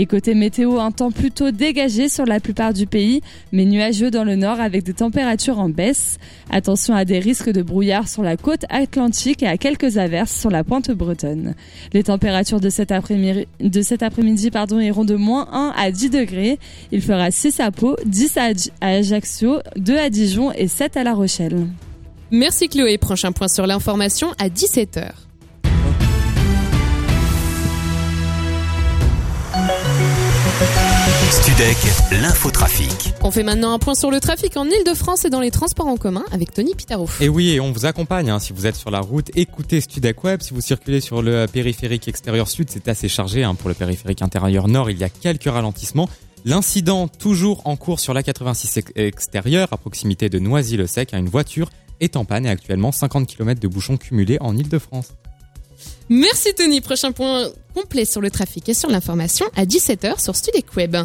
Et côté météo, un temps plutôt dégagé sur la plupart du pays, mais nuageux dans le nord avec des températures en baisse. Attention à des risques de brouillard sur la côte atlantique et à quelques averses sur la pointe bretonne. Les températures de cet après-midi, iront de moins 1 à 10 degrés. Il fera 6 à Pau, 10 à Aj- à Ajaccio, 2 à Dijon et 7 à La Rochelle. Merci Chloé. Prochain point sur l'information à 17h. L'infotrafic. On fait maintenant un point sur le trafic en Ile-de-France et dans les transports en commun avec Tony Pitaro. Et oui, et on vous accompagne. hein. Si vous êtes sur la route, écoutez Studec Web. Si vous circulez sur le périphérique extérieur sud, c'est assez chargé. hein. Pour le périphérique intérieur nord, il y a quelques ralentissements. L'incident toujours en cours sur la 86 ex- extérieure, à proximité de Noisy-le-Sec, à une voiture est en panne et actuellement 50 km de bouchons cumulés en Ile-de-France. Merci Tony. Prochain point complet sur le trafic et sur l'information à 17h sur Studec Web.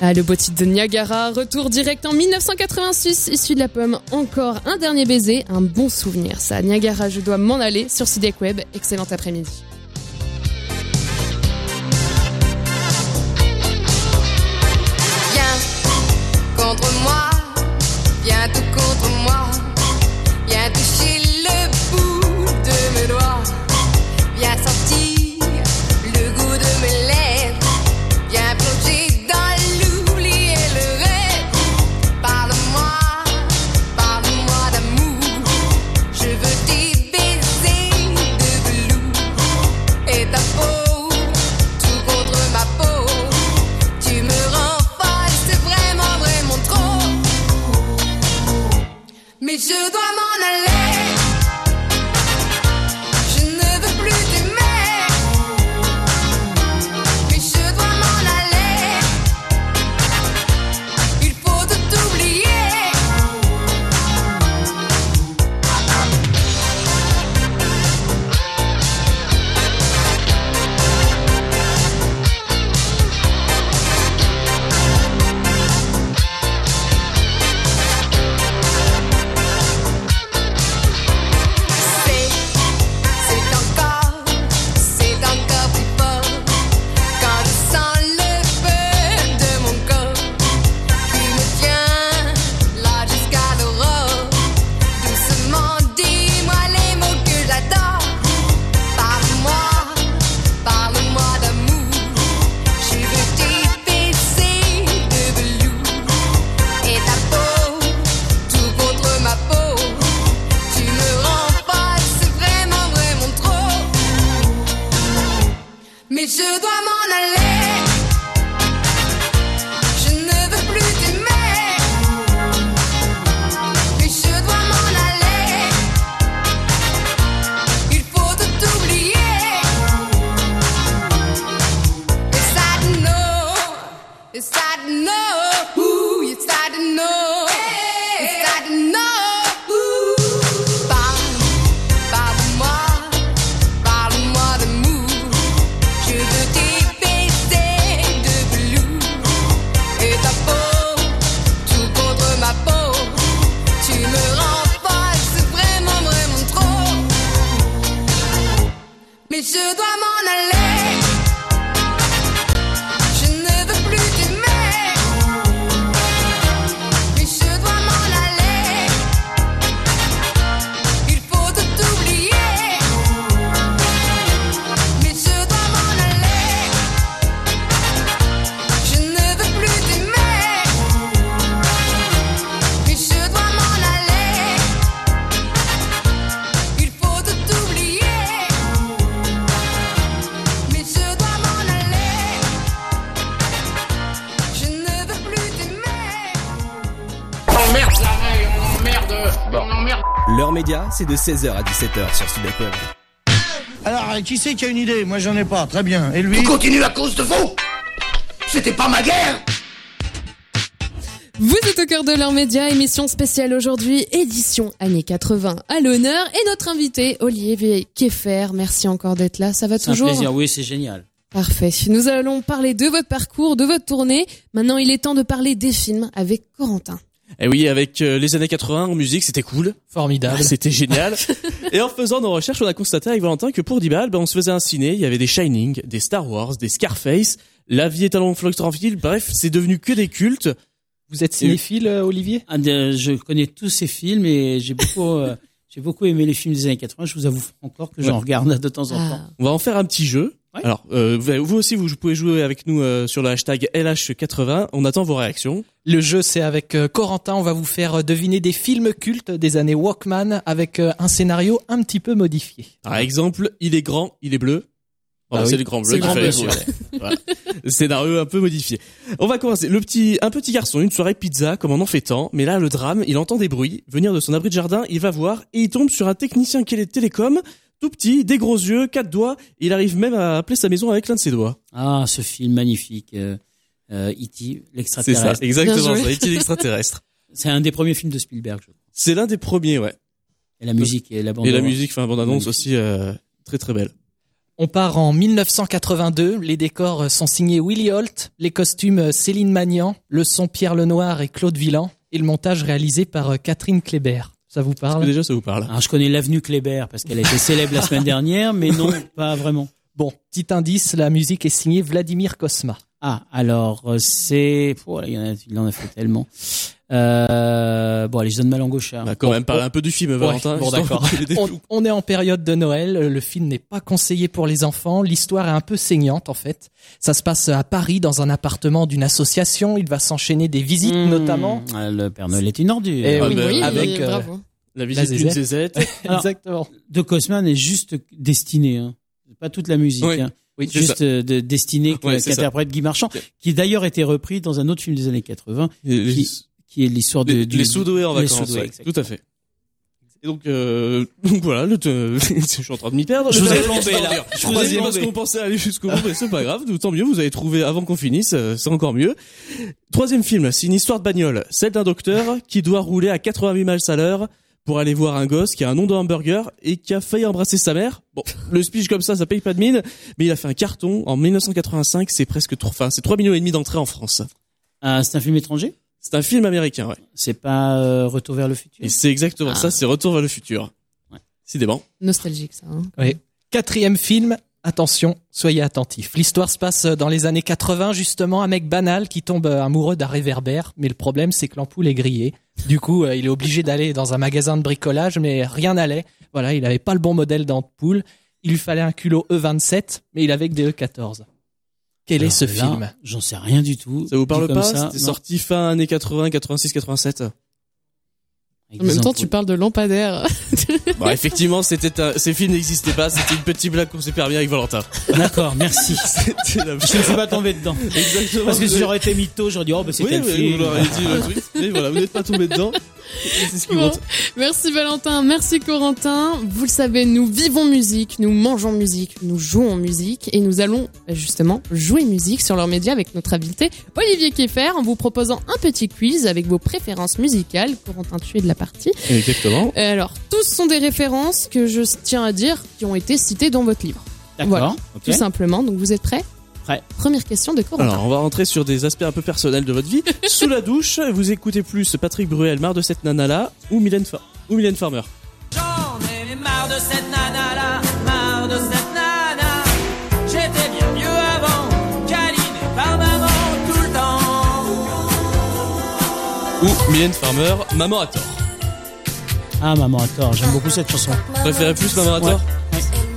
Ah, le beau titre de Niagara, retour direct en 1986, issu de la pomme. Encore un dernier baiser, un bon souvenir. Ça, Niagara, je dois m'en aller sur Studec Web. Excellent après-midi. C'est de 16h à 17h sur Web. Alors, qui c'est qui a une idée? Moi, j'en ai pas. Très bien. Et lui? Tu continues à cause de vous? C'était pas ma guerre Vous êtes au cœur de leur média, émission spéciale aujourd'hui, édition années 80 à l'honneur et notre invité Olivier Keffer. Merci encore d'être là. Ça va C'est un toujours? plaisir, oui, c'est génial. Parfait. Nous allons parler de votre parcours, de votre tournée. Maintenant, il est temps de parler des films avec Corentin. Et oui, avec euh, les années 80 en musique, c'était cool. Formidable. Ah, C'était génial. et en faisant nos recherches, on a constaté avec Valentin que pour 10 balles, ben, on se faisait un ciné. Il y avait des Shining, des Star Wars, des Scarface, La vie est un long fleuve tranquille. Bref, c'est devenu que des cultes. Vous êtes cinéphile, euh, Olivier? Ah, Je connais tous ces films et j'ai beaucoup, euh, j'ai beaucoup aimé les films des années 80. Je vous avoue encore que j'en Ouais. regarde de temps en Ah. temps. On va en faire un petit jeu. Alors, euh, vous aussi, vous pouvez jouer avec nous euh, sur le hashtag LH80. On attend vos réactions. Le jeu, c'est avec euh, Corentin. On va vous faire euh, deviner des films cultes des années Walkman avec euh, un scénario un petit peu modifié. Par exemple, il est grand, il est bleu. Oh, Ah oui. c'est le grand bleu. C'est. Scénario un peu modifié. On va commencer. Le petit, un petit garçon, une soirée pizza, comme on en fait tant. Mais là, le drame, il entend des bruits venir de son abri de jardin. Il va voir et il tombe sur un technicien qui est les télécoms, tout petit, des gros yeux, quatre doigts. Il arrive même à appeler sa maison avec l'un de ses doigts. Ah, ce film magnifique, euh, euh, E.T., C'est l'extraterrestre. ça, exactement ça. E.T. l'extraterrestre. C'est un des premiers films de Spielberg, je crois. C'est l'un des premiers, ouais. Et la musique et la bande Et la musique, enfin, bande annonce aussi, euh, très très belle. On part en 1982. Les décors euh, sont signés Willy Holt, les costumes euh, Céline Magnan, le son Pierre Lenoir et Claude Villan, et le montage réalisé par Catherine Kléber. Ça vous parle Déjà, ça vous parle? Alors, je connais l'avenue Kléber parce qu'elle a été célèbre la semaine dernière, mais non, pas vraiment. Bon, petit indice, la musique est signée Vladimir Kosma. Ah, alors euh, c'est, oh, il, en a, il en a fait tellement. Euh, bon, allez, je donne ma langue au chat. On va quand même parler un peu du film, Valentin. bon, d'accord. On, on est en période de Noël. Le film n'est pas conseillé pour les enfants. L'histoire est un peu saignante, en fait. Ça se passe à Paris, dans un appartement d'une association. Il va s'enchaîner des visites, Mmh, notamment. ah, Le Père Noël est une ordure. Eh oui, bah, oui, avec euh, bravo. La visite d'une zézette. Exactement. De Cosman est juste destiné, hein. Pas toute la musique, Oui. hein. Oui, juste euh, de destiné Ouais, qu'interprète Guy Marchand, qui d'ailleurs été repris dans un autre film des années 80, Les- qui, qui est l'histoire de les, du, les Soudoués en vacances. Soudoués, ouais, exactement. tout à fait. Et donc, euh, donc voilà, le te- je suis en train de m'y perdre. Je vous ai troisième- plombé, là. Je vous ai parce qu'on pensait aller jusqu'au bout, mais c'est pas grave. Tant mieux, vous avez trouvé avant qu'on finisse, euh, c'est encore mieux. Troisième film, c'est une histoire de bagnole, celle d'un docteur qui doit rouler à 88 miles à l'heure pour aller voir un gosse qui a un nom de hamburger et qui a failli embrasser sa mère. Bon, le speech comme ça, ça paye pas de mine, mais il a fait un carton en 1985. C'est presque, trop- enfin, c'est 3 millions et demi d'entrées en France. Ah, c'est un film étranger? C'est un film américain, ouais. C'est pas euh, Retour vers le futur? Et c'est exactement Ah. ça, c'est Retour vers le futur. Ouais. Décidément. Nostalgique, ça. hein. Oui. Quatrième film. Attention, soyez attentifs. L'histoire se passe dans les années 80, justement, un mec banal qui tombe euh, amoureux d'un réverbère, mais le problème c'est que l'ampoule est grillée. Du coup, euh, il est obligé d'aller dans un magasin de bricolage, mais rien n'allait. Voilà, il avait pas le bon modèle d'ampoule. Il lui fallait un culot E27, mais il avait que des E14. Quel est ce là, film J'en sais rien du tout. Ça vous parle pas ça, C'était sorti fin années 80, 86, 87. Avec En même temps, tu parles de lampadaire. Bon, effectivement, c'était un- ces films n'existaient pas. C'était une petite blague qu'on s'est permis avec Valentin. D'accord, merci. La- Je ne suis pas tombé dedans. Exactement. Parce que si j'aurais été mytho, j'aurais dit, oh, bah, Oui, c'était le oui, film. vous l'aurez dit le truc. Mais voilà, vous n'êtes pas tombé dedans. Bon. Merci Valentin, merci Corentin. Vous le savez, nous vivons musique, nous mangeons musique, nous jouons musique et nous allons justement jouer musique sur leurs médias avec notre invité Olivier Keffer en vous proposant un petit quiz avec vos préférences musicales. Corentin, tu es de la partie. Exactement. Euh, Alors, tous sont des références que je tiens à dire qui ont été citées dans votre livre. D'accord, Voilà, tout simplement. Donc vous êtes prêts? Prêt. Première question de Corentin. Alors, on va rentrer sur des aspects un peu personnels de votre vie. Sous la douche, vous écoutez plus Patrick Bruel, marre de cette nana-là, ou Mylène, Fa- ou Mylène Farmer. J'en ai marre de cette nana là, marre de cette nana. J'étais bien mieux avant, câlinée par maman tout le temps. Ou Mylène Farmer, Maman à tort. Ah, maman a tort, j'aime beaucoup cette chanson. Préférez plus Maman à Ouais.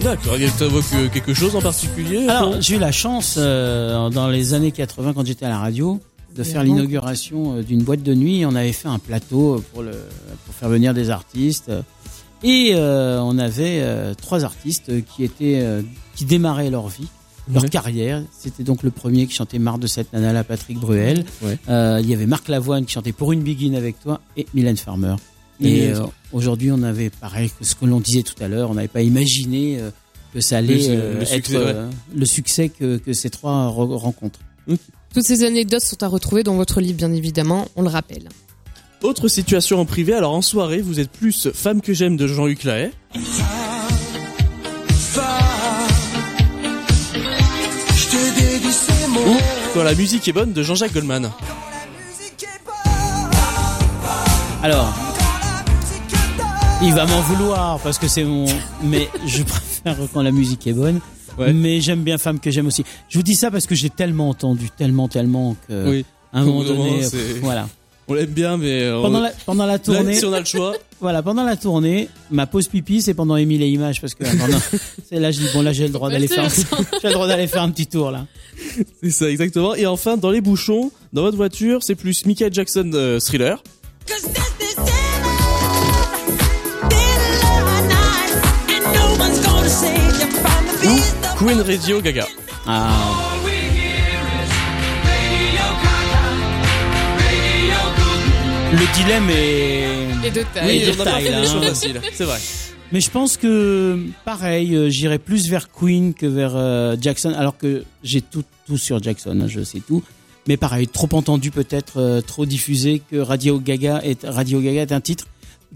D'accord, il t'évoque euh, quelque chose en particulier Alors, j'ai eu la chance, euh, dans les années 80, quand j'étais à la radio, de faire l'inauguration euh, d'une boîte de nuit. On avait fait un plateau pour, le, pour faire venir des artistes. Et euh, on avait euh, trois artistes qui étaient euh, qui démarraient leur vie, leur Ouais. carrière. C'était donc le premier qui chantait Marre de cette nana là, Patrick Bruel. Ouais. Euh, il y avait Marc Lavoine qui chantait Pour une begin avec toi et Mylène Farmer. Et euh, aujourd'hui, on avait pareil que ce que l'on disait tout à l'heure, on n'avait pas imaginé euh, que ça allait Le euh, le être succès, ouais. euh, le succès que, que ces trois re- rencontrent. Toutes ces anecdotes sont à retrouver dans votre livre, bien évidemment, on le rappelle. Autre situation en privé, alors en soirée, vous êtes plus Femme que j'aime de Jean-Luc Lahaye. Ou Quand la musique est bonne de Jean-Jacques Goldman. Alors, il va m'en vouloir parce que c'est mon. Mais je préfère quand la musique est bonne. Mais j'aime bien Femme que j'aime aussi. Je vous dis ça parce que j'ai tellement entendu, tellement, tellement que. Oui. À un moment donné, pff, c'est- voilà. On l'aime bien, mais euh, Pendant la, pendant la Là, tournée. si on a le choix. Voilà, pendant la tournée, ma pause pipi, c'est pendant Émile et Images parce que pendant- c'est là, je dis bon là j'ai le droit d'aller faire, j'ai le droit d'aller faire un petit tour là. C'est ça, exactement. Et enfin, dans les bouchons, dans votre voiture, c'est plus Michael Jackson euh, Thriller. Ou Queen Radio Gaga. Ah. Le dilemme est. Et de taille. Oui, de hein. c'est vrai. Mais je pense que pareil, euh, j'irais plus vers Queen que vers euh, Jackson, alors que j'ai tout, tout sur Jackson, hein, je sais tout. Mais pareil, trop entendu peut-être, euh, trop diffusé que Radio Gaga est Radio Gaga est un titre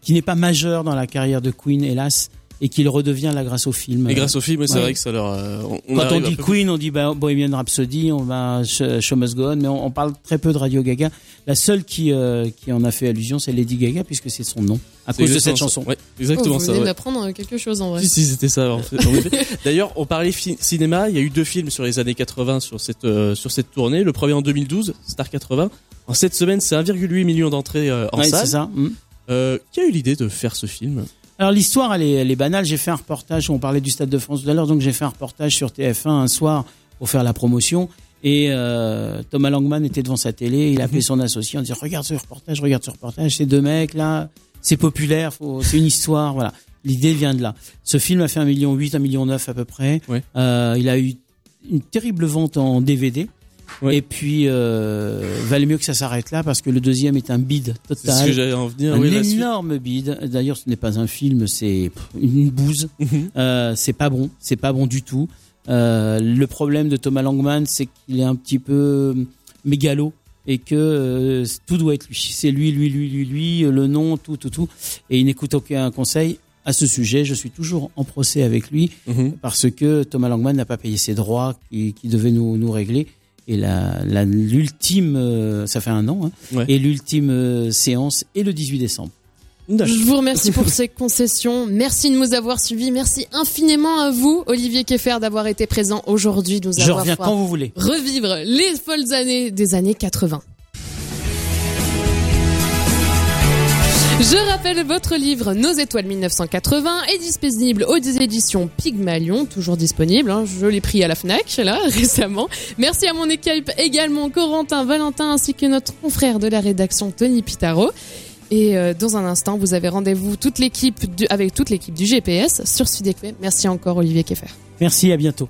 qui n'est pas majeur dans la carrière de Queen, hélas, et qu'il redevient là grâce au film. Et grâce au film, c'est Ouais. vrai que ça leur. euh, on- on Quand on dit peu- Queen, on dit bah, Bohemian Rhapsody, on va Sh- Show Must Go On, mais on, on parle très peu de Radio Gaga. La seule qui euh, qui en a fait allusion, c'est Lady Gaga puisque c'est son nom à cause de cette ça. chanson. Ouais, exactement Oh, vous ça. ouais. d'apprendre quelque chose en vrai. Si, si, c'était ça. en fait. D'ailleurs, on parlait cinéma. Il y a eu deux films sur les années 80 sur cette euh, sur cette tournée. Le premier en 2012, Star 80. En cette semaine, c'est 1,8 million d'entrées euh, en Ouais, salle. c'est ça. mm. Euh, qui a eu l'idée de faire ce film? Alors l'histoire, elle est, elle est banale. J'ai fait un reportage, on parlait du Stade de France tout à l'heure, donc j'ai fait un reportage sur TF1 un soir pour faire la promotion. Et euh, Thomas Langman était devant sa télé, il a appelé son associé en disant regarde ce reportage, regarde ce reportage, ces deux mecs là, c'est populaire, c'est une histoire, voilà. L'idée vient de là. Ce film a fait un million huit, un million neuf à peu près. Euh, il a eu une terrible vente en DVD. Et puis, euh, valait mieux que ça s'arrête là parce que le deuxième est un bide total. C'est ce que j'allais en venir, Un oui, énorme bide. D'ailleurs, ce n'est pas un film, c'est une bouse. Mhm. Euh, c'est pas bon, c'est pas bon du tout. Euh, le problème de Thomas Langman, c'est qu'il est un petit peu mégalo et que euh, tout doit être lui. C'est lui, lui, lui, lui, lui, euh, le nom, tout, tout, tout. Et il n'écoute aucun conseil à ce sujet. Je suis toujours en procès avec lui Mhm. parce que Thomas Langman n'a pas payé ses droits qui, qui devaient nous, nous régler. Et la, la- l'ultime, euh, ça fait un an, hein, Ouais. et l'ultime euh, séance est le 18 décembre. Je vous remercie pour ces concessions. Merci de nous avoir suivis. Merci infiniment à vous, Olivier Keffer, d'avoir été présent aujourd'hui. Nous Je avoir reviens quand vous voulez. Revivre les folles années des années 80. Je rappelle votre livre Nos étoiles 1980 est disponible aux éditions Pygmalion, toujours disponible. hein. Je l'ai pris à la Fnac là récemment. Merci à mon équipe également Corentin, Valentin ainsi que notre confrère de la rédaction Tony Pitaro. Et euh, dans un instant, vous avez rendez-vous avec toute l'équipe du GPS sur Sudéqué. Merci encore Olivier Keffer. Merci, à bientôt.